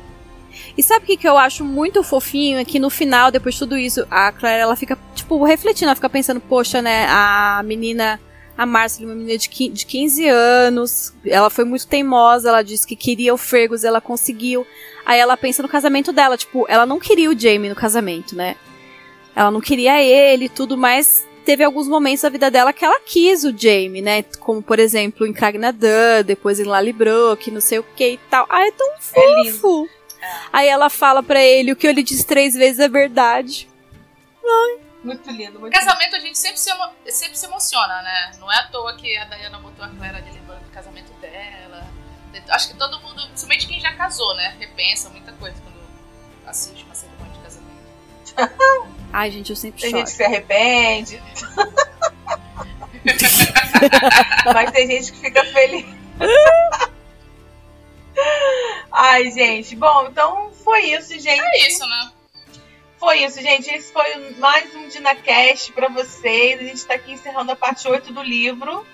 E sabe o que, que eu acho muito fofinho? É que no final, depois de tudo isso, a Claire ela fica, tipo, refletindo, ela fica pensando, poxa, né, a menina, a Marcia, uma menina de qui- de 15 anos, ela foi muito teimosa, ela disse que queria o Fergus, ela conseguiu. Aí ela pensa no casamento dela, tipo, ela não queria o Jamie no casamento, né? Ela não queria ele e tudo, mas teve alguns momentos da vida dela que ela quis o Jamie, né? Como, por exemplo, em Kragnadan, depois em Lallybrook, não sei o que e tal. Ah, é tão É fofo. Aí ela fala pra ele o que eu lhe disse três vezes é verdade. Muito lindo, muito lindo. Casamento a gente sempre se, emo- sempre se emociona, né? Não é à toa que a Diana botou a Claire ali lembrando do casamento dela. Acho que todo mundo, principalmente quem já casou, né? Repensa muita coisa quando assiste uma cerimônia de casamento. <laughs> Ai, gente, eu sempre Tem choro. gente que se arrepende. <laughs> Mas tem gente que fica feliz. <laughs> Ai, gente. Bom, então foi isso, gente. É isso, né? Foi isso, gente. Esse foi mais um DinaCast pra vocês. A gente tá aqui encerrando a parte 8 do livro.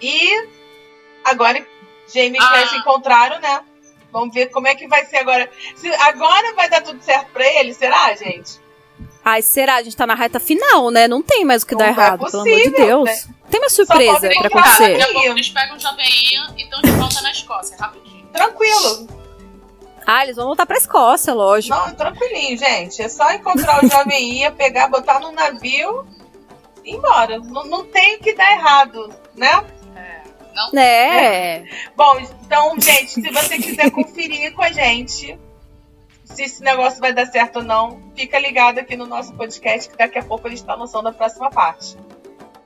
E agora Jamie e Ah. Claire se encontraram, né? Vamos ver como é que vai ser agora. Se agora vai dar tudo certo pra ele, será, gente? Ai, será? A gente tá na reta final, né? Não tem mais o que Não dar é errado, pelo amor de possível, Deus. né? Tem mais surpresa pra acontecer. Daqui a pouco eles pegam o Jovem e estão de volta na Escócia, rapidinho. Tranquilo. Ah, eles vão voltar pra Escócia, lógico. Não, tranquilinho, gente. É só encontrar o jovem Ia, pegar, botar no navio e ir embora. Não, não tem o que dar errado, né? É. Não? É. Bom, então, gente, se você quiser conferir com a gente se esse negócio vai dar certo ou não, fica ligado aqui no nosso podcast que daqui a pouco a gente tá lançando a próxima parte.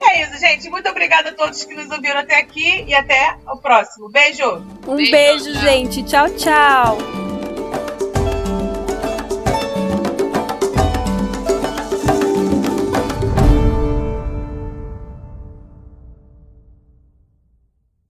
É isso, gente. Muito obrigada a todos que nos ouviram até aqui e até o próximo. Beijo! Um Beijo, beijo, tchau. gente. Tchau, tchau.